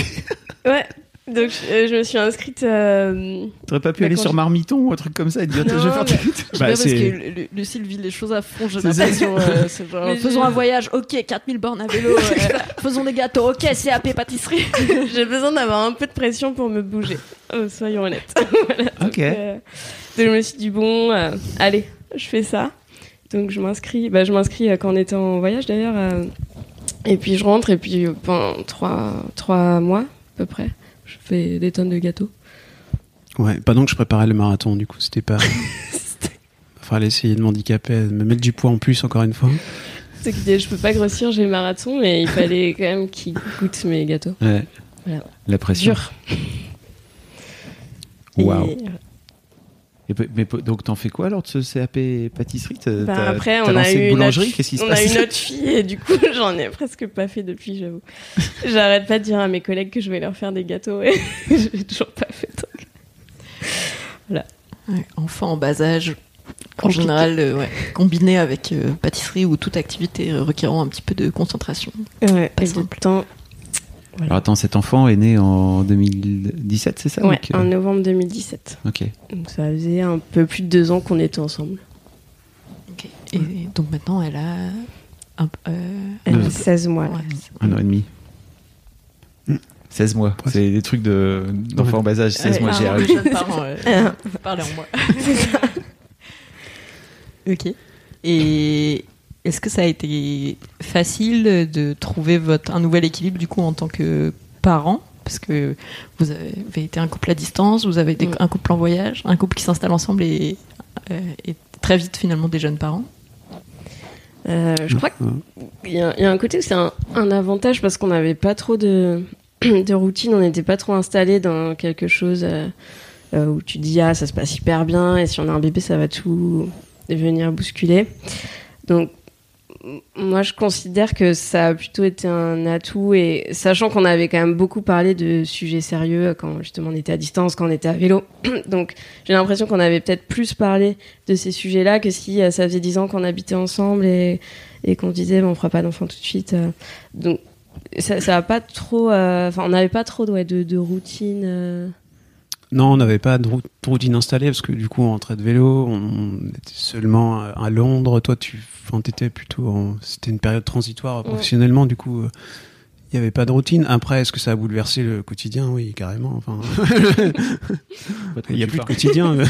Ouais. Donc, je, euh, je me suis inscrite. euh, T'aurais pas pu aller sur Marmiton ou un truc comme ça et te dire Non, je vais faire. Je Bah, parce que Lu- Lucille vit les choses à fond, j'ai l'impression. euh, faisons un voyage, ok, 4000 bornes à vélo, euh, faisons des gâteaux, ok, CAP pâtisserie. J'ai besoin d'avoir un peu de pression pour me bouger. Oh, soyons honnêtes. Voilà, donc, Ok. euh, donc, je me suis dit, bon, euh, allez, je fais ça. Donc je m'inscris. Bah, je m'inscris euh, quand on était en voyage d'ailleurs. euh, et puis je rentre et puis pendant trois, trois mois à peu près, je fais des tonnes de gâteaux. Ouais, pendant que je préparais le marathon, du coup, c'était pas. Fallait essayer de m'handicaper, de me mettre du poids en plus, encore une fois. C'est que je peux pas grossir, j'ai le marathon, mais il fallait quand même qu'ils goûtent mes gâteaux. Ouais. Voilà. La pression. Dur. Waouh. Et, mais donc t'en fais quoi alors de ce CAP pâtisserie? Bah, après, on a eu une autre- Qu'est-ce qui se on passe? a une autre fille et du coup, j'en ai presque pas fait depuis, j'avoue. J'arrête pas de dire à mes collègues que je vais leur faire des gâteaux et je l'ai toujours pas fait. donc. Ouais, enfant en bas âge, en général, euh, ouais, combiné avec euh, pâtisserie ou toute activité euh, requérant un petit peu de concentration. Ouais, Pas et du simple. temps. Alors attends, cet enfant est né en 2017, c'est ça Ouais, donc, euh, en novembre 2017. Ok. Donc ça faisait un peu plus de deux ans qu'on était ensemble. Et donc maintenant, elle a un, euh, Elle a Deux- 16 mois. là. ouais, Un an et demi. Mm. 16 mois. Presque. C'est des trucs de- d'enfants en bas âge. 16 Ouais. mois, j'ai parent, euh, parlez en moi. ok. Et est-ce que ça a été facile de trouver votre, un nouvel équilibre du coup en tant que parent? Parce que vous avez, été un couple à distance, vous avez été un couple en voyage, un couple qui s'installe ensemble et, euh, et très vite finalement des jeunes parents? Euh, je crois qu'il y, a il y a un côté où c'est un, un avantage parce qu'on n'avait pas trop de, de routine, on n'était pas trop installé dans quelque chose euh, où tu dis ah ça se passe hyper bien et si on a un bébé ça va tout venir bousculer. Donc moi je considère que ça a plutôt été un atout et sachant qu'on avait quand même beaucoup parlé de sujets sérieux quand justement on était à distance, quand on était à vélo. Donc j'ai l'impression qu'on avait peut-être plus parlé de ces sujets-là que si euh, ça faisait dix ans qu'on habitait ensemble et, qu'on disait bon, on fera pas d'enfant tout de suite. euh. donc ça, ça a pas trop, euh, enfin on n'avait pas trop ouais, de, de routine. Non, on n'avait pas de rou- de routine installée parce que du coup, on rentrait de vélo, on était seulement à Londres. Toi, tu enfin, étais plutôt. en- C'était une période transitoire professionnellement, du coup, euh, il n'y avait pas de routine. Après, est-ce que ça a bouleversé le quotidien? Oui, carrément. Enfin, il n'y a plus de quotidien.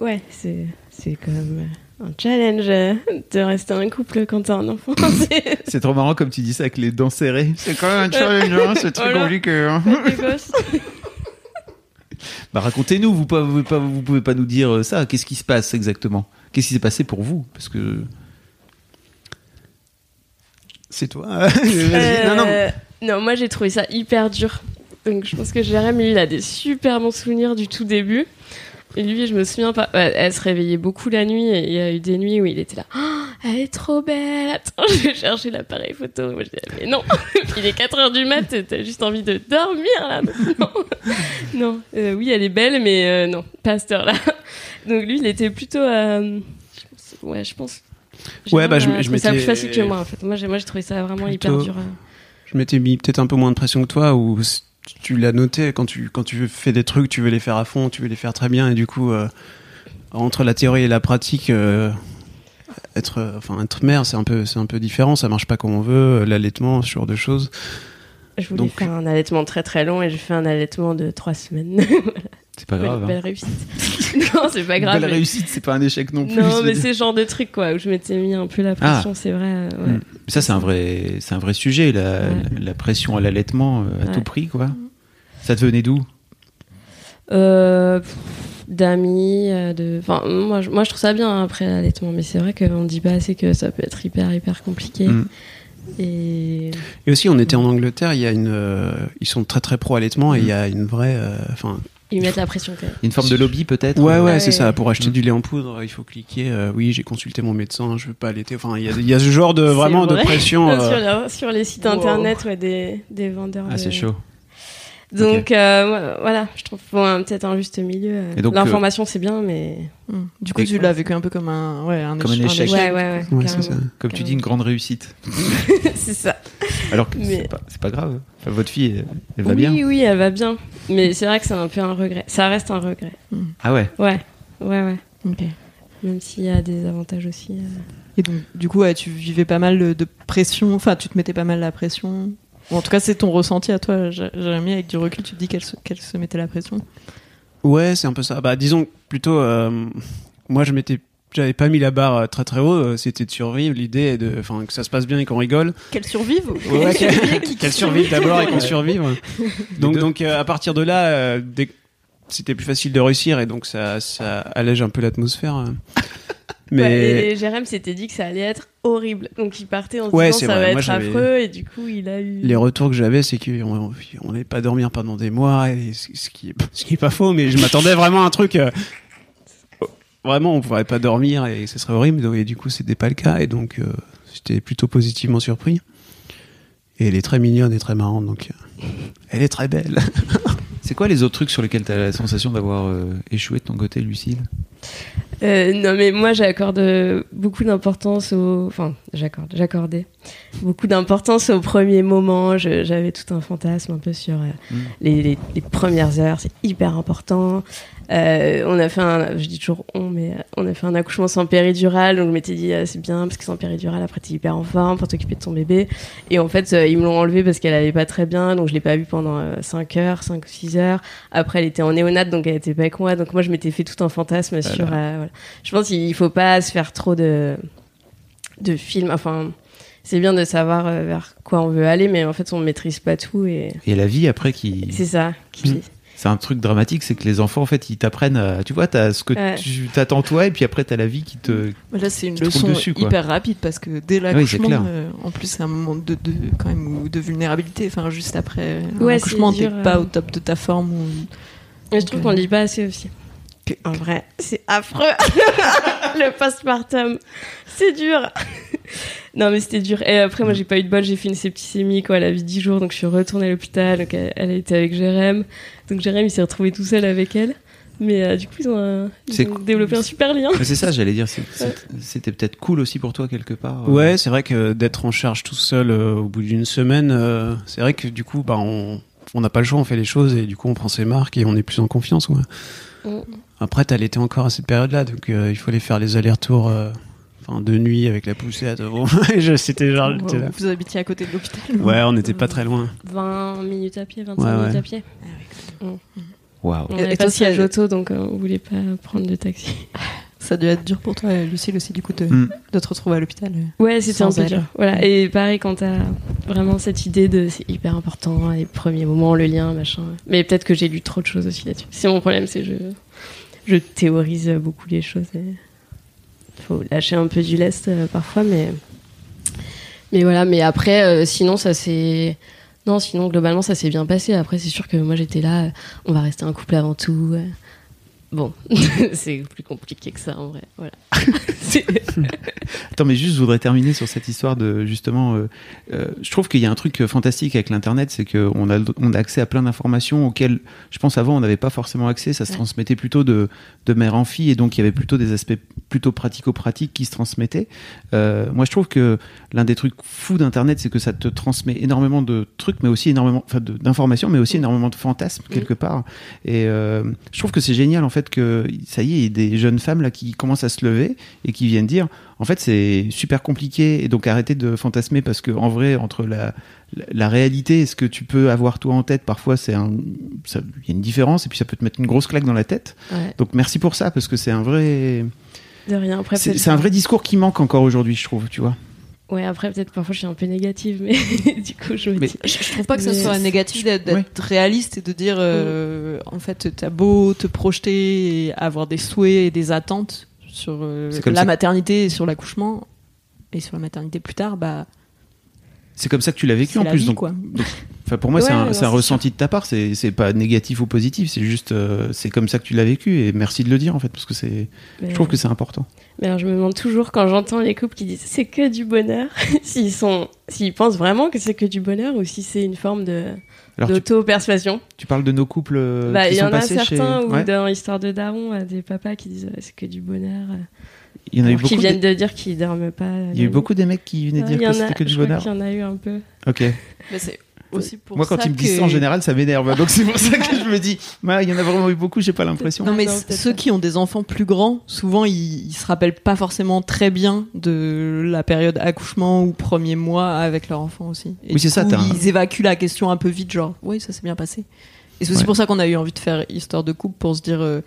Ouais, c'est c'est quand même un challenge euh, de rester en couple quand t'as un enfant. C'est- trop marrant comme tu dis ça avec les dents serrées. C'est quand même un challenge, hein, c'est très Voilà. compliqué. hein. Gosses. Bah racontez-nous, vous, vous, pouvez pas, vous pouvez pas nous dire euh, ça. Qu'est-ce qui se passe exactement? Qu'est-ce qui s'est passé pour vous? Parce que C'est toi. Vas-y. Non, non. Euh, non, moi j'ai trouvé ça hyper dur. Donc je pense que Jérémy, il a des super bons souvenirs du tout début. Et lui, je me souviens pas. elle se réveillait beaucoup la nuit et il y a eu des nuits où il était là. Oh, elle est trop belle. Attends, je vais chercher l'appareil photo. Moi, je disais, mais non, il est 4 heures du mat. T'as juste envie de dormir là. Non, non. Euh, oui, elle est belle, mais euh, non, pas à cette heure-là. Donc lui, il était plutôt. euh, je pense- ouais, je pense. Ouais, bah, je- je m'étais- plus facile que moi en fait. Moi, j'ai moi, j'ai trouvé ça vraiment hyper dur. euh. Je m'étais mis peut-être un peu moins de pression que toi, ou tu l'as noté quand tu quand tu fais des trucs, tu veux les faire à fond, tu veux les faire très bien, et du coup, euh, entre la théorie et la pratique, euh, être euh, enfin être mère, c'est un peu un peu différent, ça marche pas comme on veut, l'allaitement, ce genre de choses. Je voulais Donc- faire un allaitement très très long et j'ai fait un allaitement de trois semaines. c'est pas grave. belle, hein. belle réussite. non, c'est pas grave. Belle mais- réussite, c'est pas un échec non plus. Non, mais c'est ce genre de truc quoi où je m'étais mis un peu la pression, c'est vrai. euh, ouais. Mm. Ça, c'est un vrai, c'est un vrai sujet, la, Ouais. la pression à l'allaitement euh, à Ouais. tout prix, quoi. Ça te venait d'où? Euh, D'amis, de. Enfin, moi, je, moi je trouve ça bien hein, après l'allaitement, mais c'est vrai qu'on dit pas assez que ça peut être hyper hyper compliqué. Mm. Et Et aussi, on était en Angleterre, il y a une, euh, ils sont très très pro allaitement, et il y a une vraie, euh, enfin, ils mettent la pression quand même. Une forme de lobby, peut-être Ouais, ouais, Ouais. c'est ça. Pour acheter Mm. du lait en poudre, il faut cliquer. euh, oui, j'ai consulté mon médecin, je veux pas allaiter. Enfin, il y a, il y a ce genre de vraiment de pression. euh, sur, la- sur les sites wow. internet ouais, des, des vendeurs. Ah, de- c'est chaud. Donc euh, voilà, je trouve un- peut-être un juste milieu. euh. Donc, L'information c'est bien, mais Hmm. Du coup, Et- tu l'as vécu un peu comme un, ouais, un, Comme un éche- échec. ouais, ouais, ouais. Carrément. Comme tu dis, une grande réussite. c'est ça. Alors que Mais- c'est pas, grave. Enfin, votre fille, elle, elle va oui, bien. oui, elle va bien. Mais c'est vrai que c'est un peu un regret. Ça reste un regret. Ah ouais. Ouais, ouais, ouais. Ok. Même s'il y a des avantages aussi. euh. Et donc, du coup, ouais, tu vivais pas mal de de pression, enfin, tu te mettais pas mal la pression. Ou en tout cas, c'est ton ressenti à toi, Jé- Jérémy, avec du recul, tu te dis qu'elle se, qu'elle se mettait la pression. Ouais, c'est un peu ça. Bah, disons plutôt, euh, moi, je m'étais, j'avais pas mis la barre euh, très très haut. euh, C'était de survivre. L'idée est de, enfin, que ça se passe bien et qu'on rigole. Qu'elle survive Ouais, qu'elle qu'elle survive d'abord et qu'on Ouais. survive. Donc, donc, euh, à partir de là, euh, c'était plus facile de réussir et donc ça, ça allège un peu l'atmosphère. Mais Ouais, et Jérém s'était dit que ça allait être horrible. Donc il partait en se Ouais, disant ça vrai. va Moi, être affreux et du coup il a eu. les retours que j'avais, c'est qu'on on n'allait pas dormir pendant des mois, et ce qui est, ce qui est pas faux, mais je m'attendais vraiment à un truc. euh, vraiment, on pourrait pas dormir et ce serait horrible. Et du coup, c'était pas le cas, et donc euh, j'étais plutôt positivement surpris. Et elle est très mignonne et très marrante, donc euh, elle est très belle. C'est quoi les autres trucs sur lesquels tu as la sensation d'avoir euh, échoué de ton côté, Lucille? Euh, non mais moi j'accorde beaucoup d'importance au, enfin j'accorde, j'accordais beaucoup d'importance au premier moment. J'avais tout un fantasme un peu sur euh, Mm. les, les- les premières heures, c'est hyper important. Euh, on a fait un, je dis toujours on, mais euh, on a fait un accouchement sans péridurale, donc je m'étais dit ah, c'est bien parce que sans péridurale après t'es hyper en forme pour t'occuper de ton bébé. Et en fait euh, ils me l'ont enlevé parce qu'elle allait pas très bien, donc je l'ai pas vue pendant 5 heures, 5 ou 6 heures. Après elle était en néonate, donc elle était pas avec moi, donc moi je m'étais fait tout un fantasme sur. euh, voilà. Je pense qu'il faut pas se faire trop de de films. Enfin, c'est bien de savoir euh, vers quoi on veut aller, mais en fait on maîtrise pas tout et Et la vie après qui. c'est ça. Qui... C'est un truc dramatique, c'est que les enfants, en fait, ils t'apprennent à. Tu vois, t'as ce que Ouais. tu t'attends toi, et puis après, t'as la vie qui te. Là, c'est une leçon dessus, hyper rapide parce que dès l'accouchement, clair. euh, en plus, c'est un moment de, de, quand même de vulnérabilité. Enfin, juste après Ouais, accouchement, c'est t'es pas euh. au top de ta forme. Ou... Mais je trouve qu'on le dit pas assez aussi. En vrai, c'est affreux. le postpartum, c'est dur. non, mais c'était dur. Et après, moi, j'ai pas eu de bol. J'ai fait une septicémie, quoi. Elle avait 10 jours, donc je suis retournée à l'hôpital. Donc, elle a été avec Jérém. Donc, Jérém, il s'est retrouvé tout seul avec elle. Mais euh, du coup, ils ont, ils développé un super lien. C'est ça, j'allais dire. C'était peut-être cool aussi pour toi, quelque part. euh. Ouais, c'est vrai que d'être en charge tout seul euh, au bout d'une semaine, euh, c'est vrai que du coup, bah, on on n'a pas le choix, on fait les choses et du coup, on prend ses marques et on est plus en confiance. Ouais. Mm. Après, t'as l'été encore à cette période-là, donc euh, il fallait faire les allers-retours. Euh, Enfin, de nuit avec la poussette. Bon, je- c'était genre. j'étais là. Vous habitiez à côté de l'hôpital Ouais, on n'était pas très loin. 20 minutes à pied, 25 Ouais, minutes ouais. à pied. Waouh. On Et- avait et pas toi, de siège auto, donc euh, on voulait pas prendre de taxi. Ça doit être dur pour toi, Lucille, aussi, du coup, de, Mm. de te retrouver à l'hôpital. Ouais, c'était un peu dur. Voilà. Et pareil, quand t'as vraiment cette idée de c'est hyper important, les premiers moments, le lien, machin. Mais peut-être que j'ai lu trop de choses aussi là-dessus. C'est mon problème, c'est que je, je théorise beaucoup les choses. Faut lâcher un peu du lest euh, parfois, mais. Mais voilà, mais après, euh, sinon, ça s'est. Non, sinon, globalement, ça s'est bien passé. Après, c'est sûr que moi, j'étais là, euh, on va rester un couple avant tout. Euh. Bon, c'est plus compliqué que ça, en vrai. Voilà. Attends, mais juste, je voudrais terminer sur cette histoire de justement. euh, euh, je trouve qu'il y a un truc fantastique avec l'internet, c'est qu'on a, on a accès à plein d'informations auxquelles, je pense, avant, on n'avait pas forcément accès. Ça se Ouais. transmettait plutôt de, de mère en fille, et donc il y avait plutôt des aspects plutôt pratico-pratiques qui se transmettaient. Euh, moi, je trouve que l'un des trucs fous d'internet, c'est que ça te transmet énormément de trucs, mais aussi énormément, d'informations, mais aussi énormément de fantasmes quelque part. Et euh, je trouve que c'est génial en fait que ça y est, il y a des jeunes femmes là qui commencent à se lever et qui viennent dire en fait c'est super compliqué et donc arrêtez de fantasmer parce que en vrai entre la la, la réalité et ce que tu peux avoir toi en tête parfois c'est un il y a une différence et puis ça peut te mettre une grosse claque dans la tête. ouais, Donc merci pour ça parce que c'est un vrai de rien. C'est un vrai discours qui manque encore aujourd'hui je trouve tu vois. Ouais, après, peut-être parfois je suis un peu négative, mais du coup, je me Mais- dis. Je, je trouve pas que ce Mais- soit négatif d'être réaliste et de dire euh, en fait t'as beau te projeter et avoir des souhaits et des attentes sur euh, la ça. maternité et sur l'accouchement et sur la maternité plus tard bah C'est comme ça que tu l'as vécu en la plus vie donc quoi. Enfin, pour moi, c'est un, ressenti de ta part. C'est pas négatif ou positif. C'est juste, euh, c'est comme ça que tu l'as vécu. Et merci de le dire en fait, parce que c'est. Je trouve que c'est important. mais alors, je me demande toujours quand j'entends les couples qui disent c'est que du bonheur, s'ils sont, s'ils pensent vraiment que c'est que du bonheur ou si c'est une forme de tu, d'auto-persuasion? tu parles de nos couples euh, Bah, qui il y sont en a certains chez. ou Ouais. dans l'histoire de Daron, euh, des papas qui disent c'est que du bonheur, Il y en a eu beaucoup. viennent des- de dire qu'ils dorment pas. Il y a eu beaucoup des mecs qui venaient Ouais, dire il que c'était que du bonheur. qu'il y en a eu un peu. Ok. Mais c'est aussi pour Moi, quand ça ils me disent que- ça en général, ça m'énerve. Donc c'est pour ça que je me dis, il y en a vraiment eu beaucoup. J'ai pas l'impression. Non mais Non, ceux qui ont des enfants plus grands, souvent ils, ils se rappellent pas forcément très bien de la période accouchement ou premier mois avec leur enfant aussi. Et Oui, c'est ça, coup, t'as un- Ils évacuent la question un peu vite, genre oui ça s'est bien passé. Et c'est aussi Ouais. pour ça qu'on a eu envie de faire histoire de couple pour se dire euh,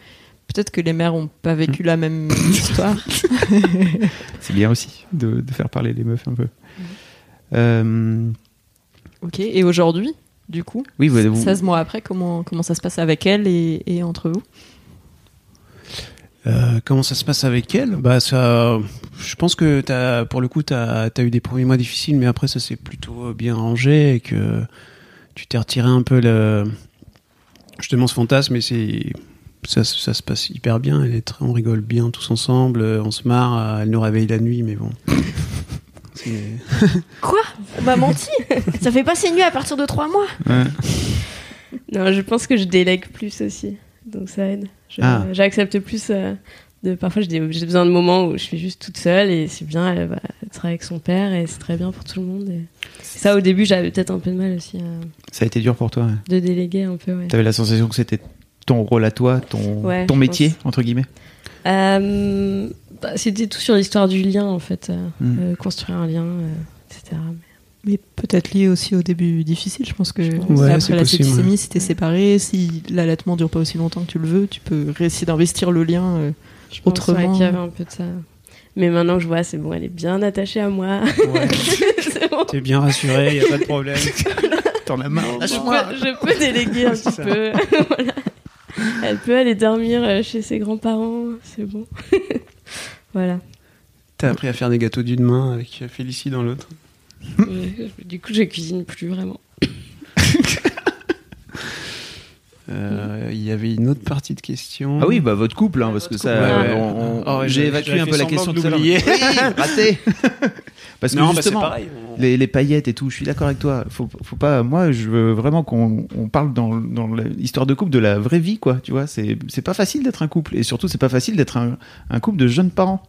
peut-être que les mères ont pas vécu Hmm. la même histoire. C'est bien aussi de, de faire parler les meufs un peu. Euh, ok. Et aujourd'hui, du coup, oui, vous, vous- 16 mois après, comment comment ça se passe avec elle et, et entre vous? Euh, comment ça se passe avec elle? Bah ça, je pense que t'as, pour le coup, t'as as eu des premiers mois difficiles, mais après ça s'est plutôt bien rangé et que tu t'es retiré un peu le, justement ce fantasme. Et c'est ça, ça se passe hyper bien. Elle est très, on rigole bien tous ensemble, euh, on se marre. euh, Elle nous réveille la nuit, mais bon. Quoi On m'a menti Ça fait pas ses nuits à partir de 3 mois Ouais. Non, je pense que je délègue plus aussi, donc ça aide. Ah. J'accepte plus. euh, de, parfois, j'ai besoin de moments où je suis juste toute seule et c'est bien. Elle va être avec son père et c'est très bien pour tout le monde. et- Ça, au début, j'avais peut-être un peu de mal aussi à- Ça a été dur pour toi. ouais. de déléguer un peu. Ouais. T'avais la sensation que c'était ton rôle à toi, ton, Ouais, ton métier pense. entre guillemets? Euh, C'était tout sur l'histoire du lien en fait, euh, Mm. euh, construire un lien, euh, etc. Mais peut-être lié aussi au début difficile. Je pense que Ouais, après la septicémie, si t'es séparé, si l'allaitement dure pas aussi longtemps que tu le veux, tu peux essayer d'investir le lien. euh, Je pense Autrement- ouais, qu'il y avait un peu de ça. Mais maintenant je vois, c'est bon, elle est bien attachée à moi. Ouais. c'est bon. T'es bien rassuré, y a pas de problème. T'en as marre. Je peux, je peux déléguer un petit ça. peu. Voilà. Elle peut aller dormir chez ses grands-parents, c'est bon. Voilà. T'as appris à faire des gâteaux d'une main avec Félicie dans l'autre? Ouais, du coup, je cuisine plus vraiment. Euh, Il y avait une autre partie de question. Ah oui, bah votre couple, hein, parce que ça, Ouais, ouais. on- on- ouais, j'ai évacué un peu la question de l'oublier. Oui, raté. parce que non, bah c'est justement, pareil. les, les paillettes et tout, je suis d'accord avec toi. Faut, faut pas. Moi, je veux vraiment qu'on on parle dans, dans l'histoire de couple de la vraie vie, quoi. Tu vois, c'est c'est pas facile d'être un couple, et surtout, c'est pas facile d'être un, un couple de jeunes parents.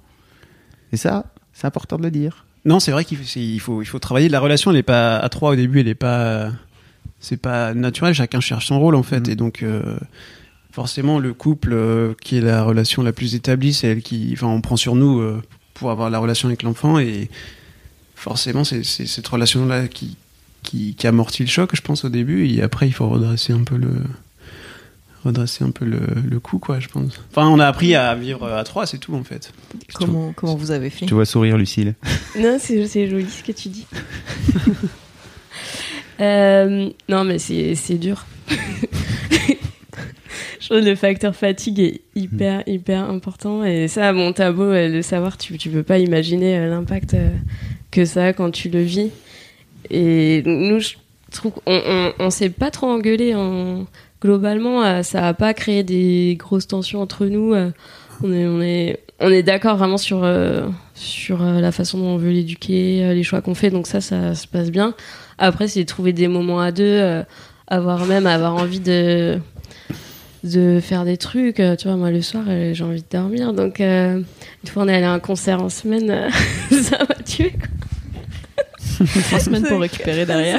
Et ça, c'est important de le dire. Non, c'est vrai qu'il faut, il faut, il faut travailler. La relation, elle est pas à trois au début, elle est pas, c'est pas naturel. Chacun cherche son rôle en fait, Mhm. et donc euh, forcément le couple euh, qui est la relation la plus établie, c'est elle qui, enfin, on prend sur nous euh, pour avoir la relation avec l'enfant, et forcément c'est c'est cette relation-là qui, qui, qui amortit le choc, je pense au début, et après il faut redresser un peu le, redresser un peu le, le coup, quoi, je pense. Enfin, on a appris à vivre à trois, c'est tout, en fait. Comment, comment vous avez fait? Tu vois sourire, Lucille. Non, c'est c'est joli ce que tu dis. Euh, non, mais c'est dur. Je trouve que le facteur fatigue est hyper, hyper important. Et ça, bon, t'as beau euh, le savoir, tu, tu peux pas imaginer euh, l'impact que ça a quand tu le vis. Et nous, je trouve qu'on on, on s'est pas trop engueulé. En... Globalement, ça a pas créé des grosses tensions entre nous. On est, on est, on est d'accord vraiment sur, euh, sur euh, la façon dont on veut l'éduquer, euh, les choix qu'on fait. Donc ça, ça se passe bien. Après, c'est de trouver des moments à deux, euh, avoir même avoir envie de de faire des trucs. Euh, Tu vois, moi le soir, euh, j'ai envie de dormir. Donc euh, une fois, on est allé à un concert en semaine, euh, ça m'a tué. quoi. Trois semaines pour récupérer derrière.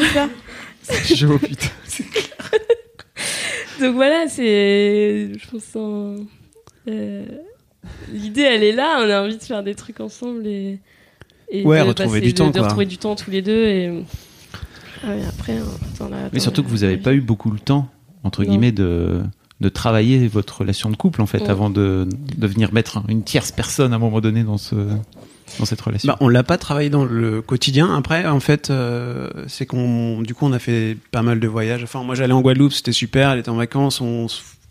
C'est ça. Chaud, putain. Donc voilà, c'est. Je pense. en- euh, L'idée, elle est là. On a envie de faire des trucs ensemble et. et Ouais, de retrouver passer- du de- temps, De quoi. retrouver du temps tous les deux et. Ah après, hein, Mais surtout que vous n'avez pas eu beaucoup le temps, entre Non. guillemets, de, de travailler votre relation de couple, en fait, Ouais. avant de, de venir mettre une tierce personne à un moment donné dans, ce, dans cette relation. Bah, on l'a pas travaillé dans le quotidien. Après, en fait, euh, c'est qu'on, du coup, on a fait pas mal de voyages. Enfin, moi, j'allais en Guadeloupe, c'était super. Elle était en vacances. On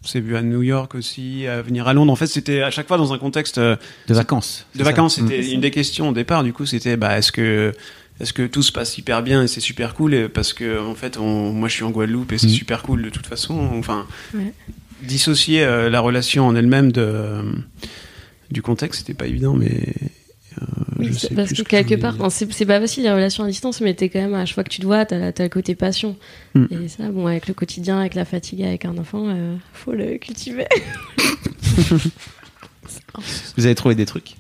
s'est vu à New York aussi, à venir à Londres. En fait, c'était à chaque fois dans un contexte euh, de vacances. de vacances. Mm. C'était une des questions au départ. Du coup, c'était, bah, est-ce que, est-ce que tout se passe hyper bien et c'est super cool? Et parce que en fait, on, moi, je suis en Guadeloupe et c'est Mhm. super cool de toute façon. Enfin, Ouais. dissocier euh, la relation en elle-même de euh, du contexte, c'était pas évident, mais Oui, je c'est- sais parce plus que quelque part, c'est pas facile les relations à distance, mais t'es quand même, à chaque fois que tu te vois, t'as t'as le côté passion. Mm. Et ça, bon, avec le quotidien, avec la fatigue, avec un enfant, euh, faut le cultiver. Vous avez trouvé des trucs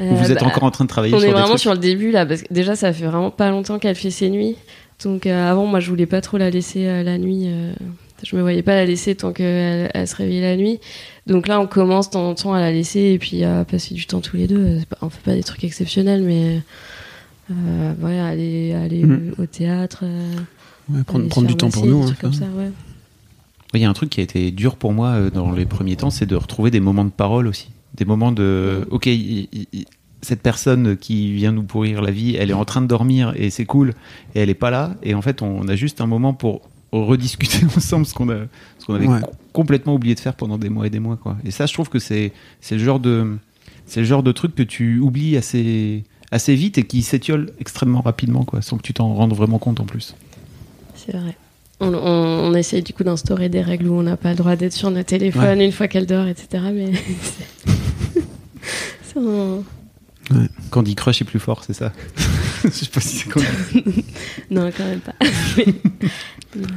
Euh, vous êtes bah, encore en train de travailler On sur est des vraiment trucs sur le début là, parce que déjà ça fait vraiment pas longtemps qu'elle fait ses nuits. Donc euh, avant, moi je voulais pas trop la laisser euh, la nuit. Je me voyais pas la laisser tant qu'elle elle se réveillait la nuit. Donc là, on commence de temps en temps à la laisser et puis à passer du temps tous les deux. On fait pas des trucs exceptionnels, mais euh, ouais, aller, aller Mhm. au théâtre. euh, Ouais, prendre, du temps pour nous. hein, trucs comme ça. ça, ouais. Il y a un truc qui a été dur pour moi euh, dans les premiers temps, c'est de retrouver des moments de parole aussi. Des moments de, ok, cette personne qui vient nous pourrir la vie, elle est en train de dormir et c'est cool, et elle est pas là. Et en fait, on a juste un moment pour rediscuter ensemble ce qu'on a, ce qu'on avait Ouais. co- complètement oublié de faire pendant des mois et des mois, quoi. Et ça, je trouve que c'est, c'est le genre de, c'est le genre de truc que tu oublies assez, assez vite et qui s'étiole extrêmement rapidement, quoi, sans que tu t'en rendes vraiment compte en plus. C'est vrai. On, on, on essaye du coup d'instaurer des règles où on n'a pas le droit d'être sur notre téléphone une fois qu'elle dort, etc. Mais c'est- un- Candy Crush est plus fort, c'est ça. je sais pas si c'est Candy Non, quand même pas.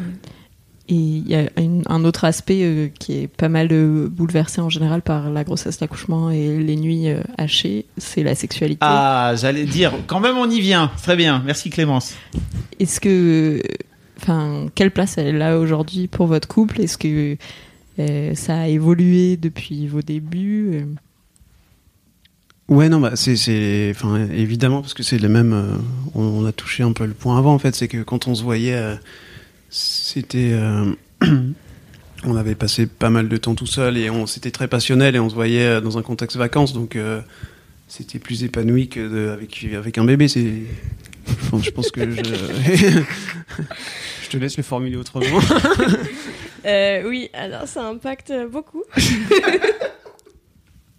Et il y a une- un autre aspect euh, qui est pas mal euh, bouleversé en général par la grossesse, l'accouchement et les nuits euh, hachées, c'est la sexualité. Ah, j'allais dire, quand même on y vient. Très bien, merci Clémence. Est-ce que, enfin, quelle place elle a aujourd'hui pour votre couple? Est-ce que euh, ça a évolué depuis vos débuts? Euh, Ouais, non, bah, c'est, c'est, enfin, évidemment, parce que c'est le même. euh, on, on a touché un peu le point avant, en fait, c'est que quand on se voyait, euh, c'était. euh, on avait passé pas mal de temps tout seul et on c'était très passionnel et on se voyait euh, dans un contexte vacances, donc c'était plus épanoui que de- avec avec un bébé. C'est. Je pense, je pense que je. je te laisse le formuler autrement. Oui, alors ça impacte beaucoup.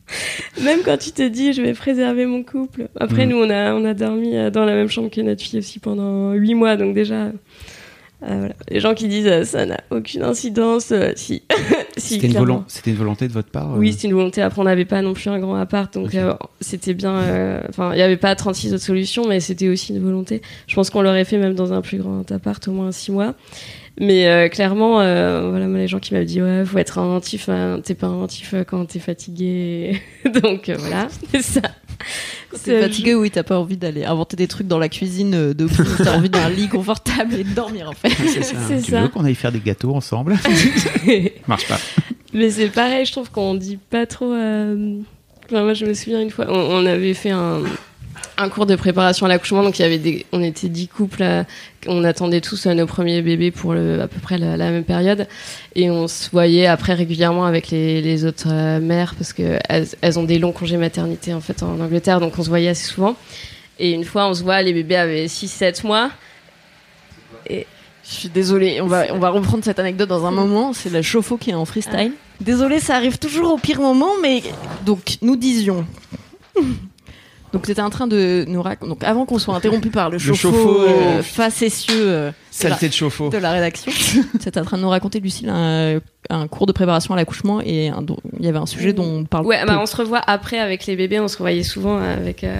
Même quand tu te dis je vais préserver mon couple. Après, Mm. nous, on a, on a dormi euh, dans la même chambre que notre fille aussi pendant huit mois, donc déjà. euh, voilà. Les gens qui disent euh, ça n'a aucune incidence, euh, si. si C'était une, c'était une volonté de votre part Oui, c'était une volonté. Après, on n'avait pas non plus un grand appart, donc c'était bien. Enfin, il n'y avait pas 36 autres solutions, mais c'était aussi une volonté. Je pense qu'on l'aurait fait même dans un plus grand appart, au moins 6 mois. Mais euh, clairement, euh, voilà, les gens qui m'avaient dit ouais, faut être inventif. hein, t'es pas inventif euh, quand t'es fatigué. donc euh, voilà, c'est ça. T'es fatigué, oui, t'as pas envie d'aller inventer des trucs dans la cuisine euh, de t'as envie d'un lit confortable et de dormir en fait. c'est ça. C'est Tu ça. veux qu'on aille faire des gâteaux ensemble Marche pas. Mais c'est pareil, je trouve qu'on dit pas trop. euh, enfin, moi, je me souviens une fois, on, on avait fait un, un cours de préparation à l'accouchement, donc il y avait des, on était dix couples, euh, on attendait tous euh, nos premiers bébés pour le, à peu près la, la même période, et on se voyait après régulièrement avec les, les autres euh, mères parce que elles, elles ont des longs congés maternité en fait en Angleterre, donc on se voyait assez souvent. Et une fois, on se voit, les bébés avaient 6-7 mois. Je suis désolée, on va, on va reprendre cette anecdote dans un moment. C'est la chauffe-eau qui est en freestyle. Désolée, ça arrive toujours au pire moment, mais donc nous disions. Donc c'était en train de nous raconter. Donc avant qu'on soit interrompu par le chauffe-eau chauffe-eau, euh, facétieux euh, de, la, Saleté de chauffe-eau. de la rédaction, c'était en train de nous raconter Lucille un, un cours de préparation à l'accouchement et un- il y avait un sujet dont on parle. Ouais, peu. bah, on se revoit après avec les bébés, on se revoyait souvent avec, euh,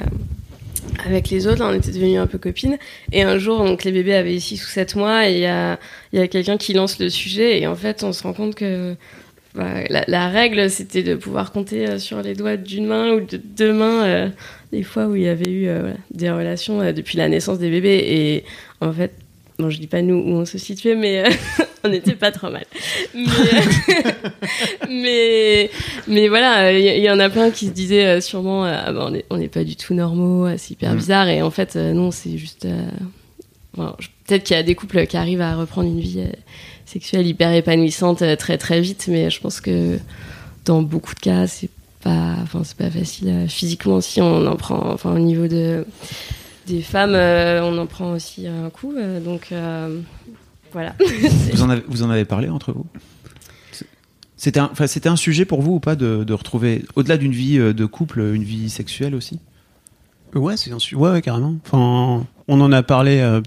avec les autres, là, on était devenus un peu copines. Et un jour, donc, les bébés avaient 6 ou 7 mois et il y a, il y a quelqu'un qui lance le sujet et en fait, on se rend compte que bah, la, la règle, c'était de pouvoir compter euh, sur les doigts d'une main ou de deux mains euh, des fois où il y avait eu euh, voilà, des relations euh, depuis la naissance des bébés. Et en fait, bon, je dis pas nous où on se situait, mais euh, on n'était pas trop mal. Mais, mais, mais voilà, il y, y en a plein qui se disaient sûrement, ah bah, on n'est pas du tout normaux, c'est hyper Mm. bizarre. Et en fait, non, c'est juste. bon, Peut-être qu'il y a des couples qui arrivent à reprendre une vie sexuelle hyper épanouissante très très vite, mais je pense que dans beaucoup de cas, c'est pas, enfin, c'est pas facile euh, physiquement si on en prend, enfin, au niveau de des femmes, euh, on en prend aussi un coup. euh, donc euh, voilà. Vous en avez, vous en avez parlé entre vous? C'était un, enfin, c'était un sujet pour vous ou pas de, de retrouver, au-delà d'une vie de couple, une vie sexuelle aussi? Ouais, c'est un su- ouais, ouais, carrément. Enfin, on en a parlé. euh,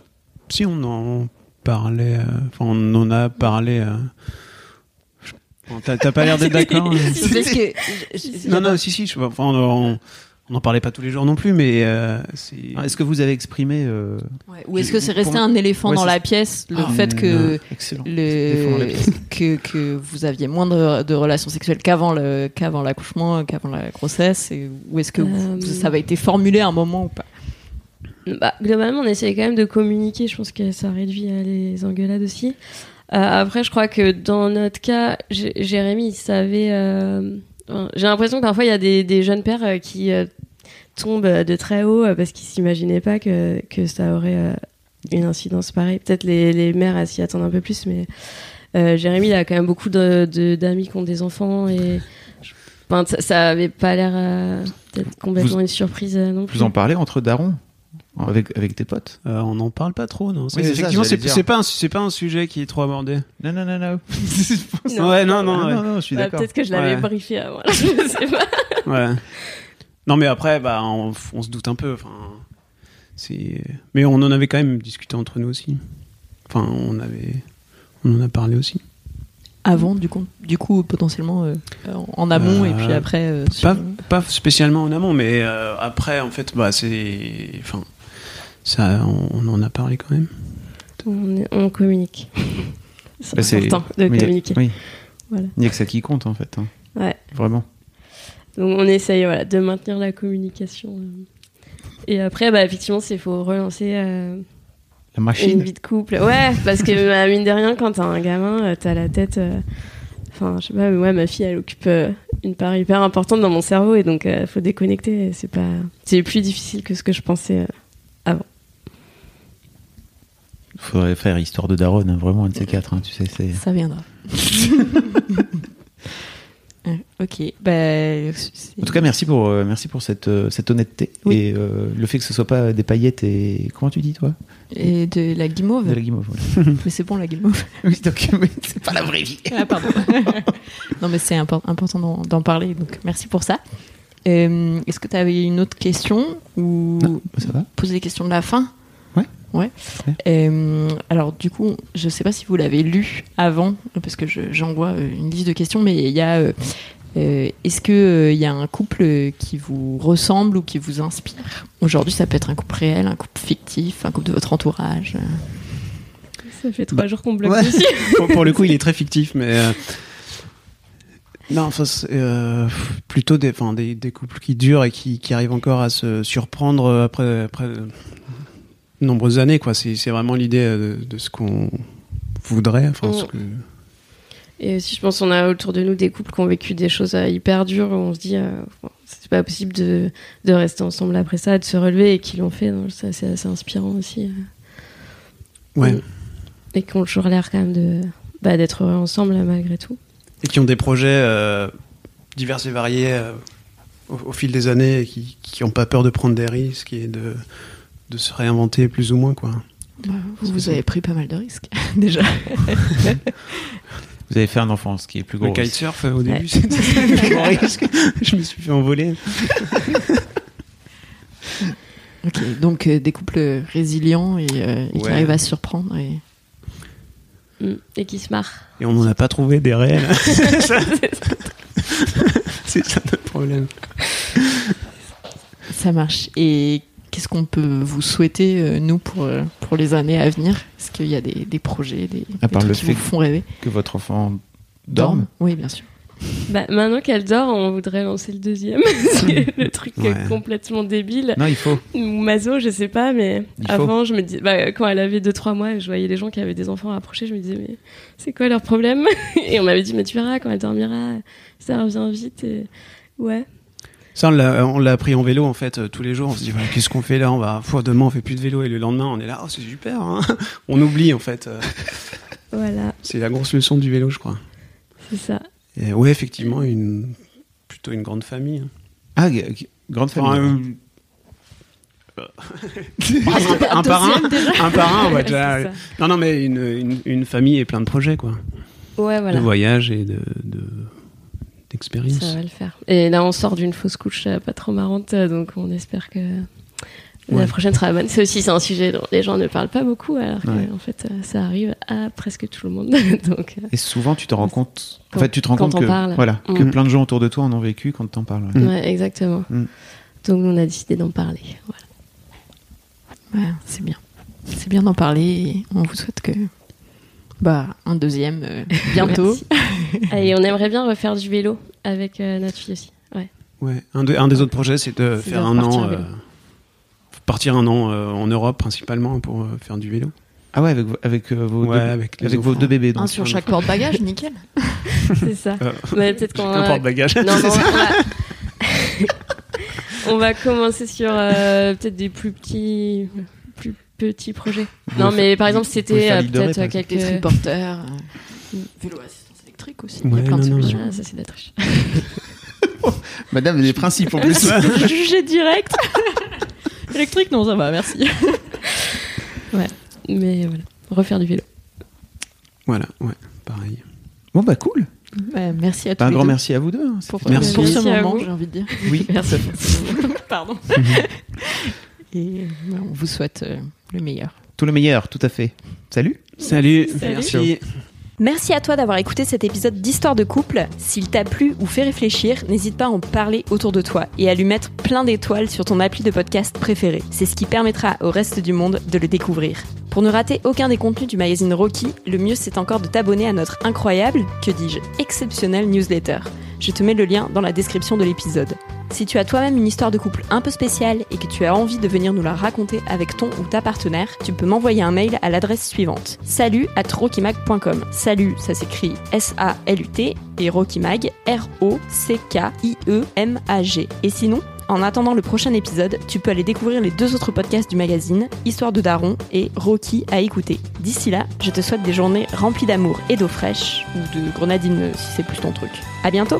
si on en parlait, euh, enfin, on en a parlé. euh, bon, T'as pas l'air d'être d'accord. hein. Non, non, si, si. je- enfin, on, on en parlait pas tous les jours non plus, mais euh, c'est. Ah, Est-ce que vous avez exprimé euh, Ouais, Ou est-ce que c'est resté un éléphant Ouais, dans la pièce, le Ah, fait que, le, que, que vous aviez moins de, de relations sexuelles qu'avant le, qu'avant l'accouchement, qu'avant la grossesse, et, ou est-ce que vous- Euh, ça avait été formulé à un moment ou pas? Bah, globalement, on essaye quand même de communiquer. Je pense que ça réduit euh, les engueulades aussi. Euh, après, je crois que dans notre cas, J- Jérémy, il savait. euh, J'ai l'impression que parfois, il y a des, des jeunes pères euh, qui tombent de très haut parce qu'ils s'imaginaient pas que, que ça aurait une incidence pareille. Peut-être les, les mères, s'y attendent un peu plus, mais euh, Jérémy, il a quand même beaucoup de- de- d'amis qui ont des enfants et. enfin, ça, ça avait pas l'air euh, complètement Vous- une surprise euh, non plus. Vous en parlez entre darons? Avec, avec tes potes Euh, on n'en parle pas trop, non. Oui, effectivement, c'est pas, un- c'est pas un sujet qui est trop abordé. Non, non, non, non. Non. ouais, non, non, non, ouais. non, non, je suis Bah, d'accord. Peut-être que je l'avais Ouais. briefé avant. je sais pas. Ouais. Non, mais après, bah, on, on se doute un peu. C'est. Mais on en avait quand même discuté entre nous aussi. Enfin, on avait, on en a parlé aussi. Avant, du coup, du coup potentiellement euh, en amont Euh, et puis après. euh, sur- Pas, pas spécialement en amont, mais euh, après, en fait, bah, c'est. Enfin, ça, on, on en a parlé quand même. On, communique. C'est Bah, c'est- important de Mais- communiquer. Oui. Voilà. Il n'y a que ça qui compte en fait. hein. Ouais. Vraiment. Donc on essaye voilà, de maintenir la communication. euh. Et après, bah, effectivement, il faut relancer euh, La une machine. vie de couple. Ouais, parce que bah, mine de rien, quand t'as un gamin, euh, t'as la tête. euh, Enfin, je sais pas, mais ouais, ma fille, elle occupe euh, une part hyper importante dans mon cerveau et donc il faut déconnecter. C'est pas, c'est plus difficile que ce que je pensais. euh. Faudrait faire histoire de Daron, hein, vraiment un de ces quatre. hein, tu sais, c'est. Ça viendra. Euh, ok. Bah, En tout cas, merci pour euh, merci pour cette euh, cette honnêteté Oui. et euh, le fait que ce soit pas des paillettes et comment tu dis toi? Et de la guimauve. de la guimauve. voilà. Mais c'est bon, la guimauve. oui, donc oui, c'est pas la vraie vie. Ah, pardon. non, mais c'est impor- important d'en- d'en parler, donc merci pour ça. Est-ce que tu avais une autre question ou Non, ça va. poser des questions de la fin? Ouais. Euh, alors, du coup, je sais pas si vous l'avez lu avant, parce que je- j'envoie euh, une liste de questions, mais il y a. euh, Est-ce qu'il il y a un couple qui vous ressemble ou qui vous inspire? Aujourd'hui, ça peut être un couple réel, un couple fictif, un couple de votre entourage. Ça fait trois Bah, jours qu'on bloque ouais. dessus. pour, pour le coup, il est très fictif, mais. euh, Non, enfin, c'est, euh, plutôt des, enfin, des, des couples qui durent et qui, qui arrivent encore à se surprendre après, après de nombreuses années, quoi. C'est, c'est vraiment l'idée euh, de, de ce qu'on voudrait, enfin, Mm. que. Et aussi, je pense qu'on a autour de nous des couples qui ont vécu des choses euh, hyper dures où on se dit, euh, c'est pas possible de, de rester ensemble après ça, de se relever et qu'ils l'ont fait. Donc ça, c'est assez inspirant aussi. euh. Ouais. Et qui ont toujours l'air quand même de bah, d'être heureux ensemble malgré tout. Et qui ont des projets euh, divers et variés euh, au, au fil des années et qui qui ont pas peur de prendre des risques et de de se réinventer plus ou moins quoi. Bah, vous, vous avez pris pas mal de risques, déjà. Vous avez fait un enfant, ce qui est plus gros. Le kitesurf euh, au début Ouais. c'était le plus gros risque. Je me suis fait envoler. Ok, donc euh, des couples résilients et, euh, et qui arrivent à se surprendre. Et... Mm. Et qui se marrent. Et on n'en a pas trouvé des réels. c'est ça, C'est ça notre problème. Ça marche. Et qu'est-ce qu'on peut vous souhaiter, euh, nous, pour, euh, pour les années à venir? Est-ce qu'il y a des, des projets, des, À des part trucs le qui vous font rêver? Que votre enfant dorme? Oui, bien sûr. Bah, maintenant qu'elle dort, on voudrait lancer le deuxième. c'est le truc Ouais. complètement débile. Non, il faut. Ou Mazo, je sais pas, mais Il faut. avant, je me dis, bah, quand elle avait 2-3 mois, je voyais les gens qui avaient des enfants approcher, je me disais, mais c'est quoi leur problème? Et on m'avait dit, mais tu verras, quand elle dormira, ça revient vite. Et... Ouais. Ça, on l'a, appris en vélo, en fait, euh, tous les jours. On se dit, voilà, qu'est-ce qu'on fait là? On va, Pff, demain, on fait plus de vélo. Et le lendemain, on est là, oh, c'est super. hein. on oublie, en fait. euh, Voilà, c'est la grosse leçon du vélo, je crois. c'est ça. Et ouais, effectivement, une, plutôt une grande famille. hein. Ah, grande famille. Enfin, euh, un, par un, un par un, ouais, déjà. Non, non, mais une, une, une famille et plein de projets, quoi. Ouais, De voilà. voyages et de, de, d'expériences. Ça va le faire. Et là, on sort d'une fausse couche euh, pas trop marrante, euh, donc on espère que la Ouais. prochaine sera bonne. C'est aussi c'est un sujet dont les gens ne parlent pas beaucoup, alors que, Ouais. en fait, euh, ça arrive à presque tout le monde. donc, euh, Et souvent, tu te rends compte. En fait, tu te rends compte que parle. voilà, que Mm. plein de gens autour de toi en ont vécu quand t'en parles. ouais. Mm. ouais, exactement. Mm. Donc, on a décidé d'en parler. Voilà. Ouais, c'est bien. C'est bien d'en parler et on vous souhaite que. Bah, un deuxième euh, bientôt. Et on aimerait bien refaire du vélo avec euh, notre fille aussi. Ouais. Ouais. Un, de- un des autres projets, c'est de faire de un an, euh, partir un an euh, en Europe principalement pour euh, faire du vélo. Ah ouais, avec, vos- avec euh, vos, Ouais, deux, avec vos deux bébés. Un sur chaque porte-bagages, nickel. C'est ça. Euh, peut-être qu'on un. Non, on va... on va commencer sur euh, peut-être des plus petits, petits projets. Vous non, mais faire- par exemple, c'était euh, peut-être euh, exemple. Des quelques. triporteurs, euh, vélo assistance électrique aussi. Il y Ouais, a plein de non, non, solutions. Ah, ça, c'est de la triche. Madame, des principes en plus. Jugé direct. électrique, non, ça va, merci. Mais voilà, refaire du vélo. Voilà, ouais, pareil. bon, bah cool. Ouais, merci à tous Bah, un les grand deux merci à vous deux. hein. pour, Merci. pour ce moment, j'ai envie de dire. Oui. Merci. Pardon. Et bah, on vous souhaite euh, le meilleur. Tout le meilleur, tout à fait. Salut. Salut, Salut. merci. Merci à toi d'avoir écouté cet épisode d'Histoire de couple. S'il t'a plu ou fait réfléchir, n'hésite pas à en parler autour de toi et à lui mettre plein d'étoiles sur ton appli de podcast préféré. C'est ce qui permettra au reste du monde de le découvrir. Pour ne rater aucun des contenus du magazine Rocky, le mieux c'est encore de t'abonner à notre incroyable, que dis-je, exceptionnel newsletter. Je te mets le lien dans la description de l'épisode. Si tu as toi-même une histoire de couple un peu spéciale et que tu as envie de venir nous la raconter avec ton ou ta partenaire, tu peux m'envoyer un mail à l'adresse suivante salut at rockymag.com. Salut, ça s'écrit S-A-L-U-T et Rockymag, R-O-C-K-I-E-M-A-G. Et sinon, en attendant le prochain épisode, tu peux aller découvrir les deux autres podcasts du magazine, Histoire de Daron et Rocky à écouter. D'ici là, je te souhaite des journées remplies d'amour et d'eau fraîche, ou de grenadine si c'est plus ton truc. À bientôt!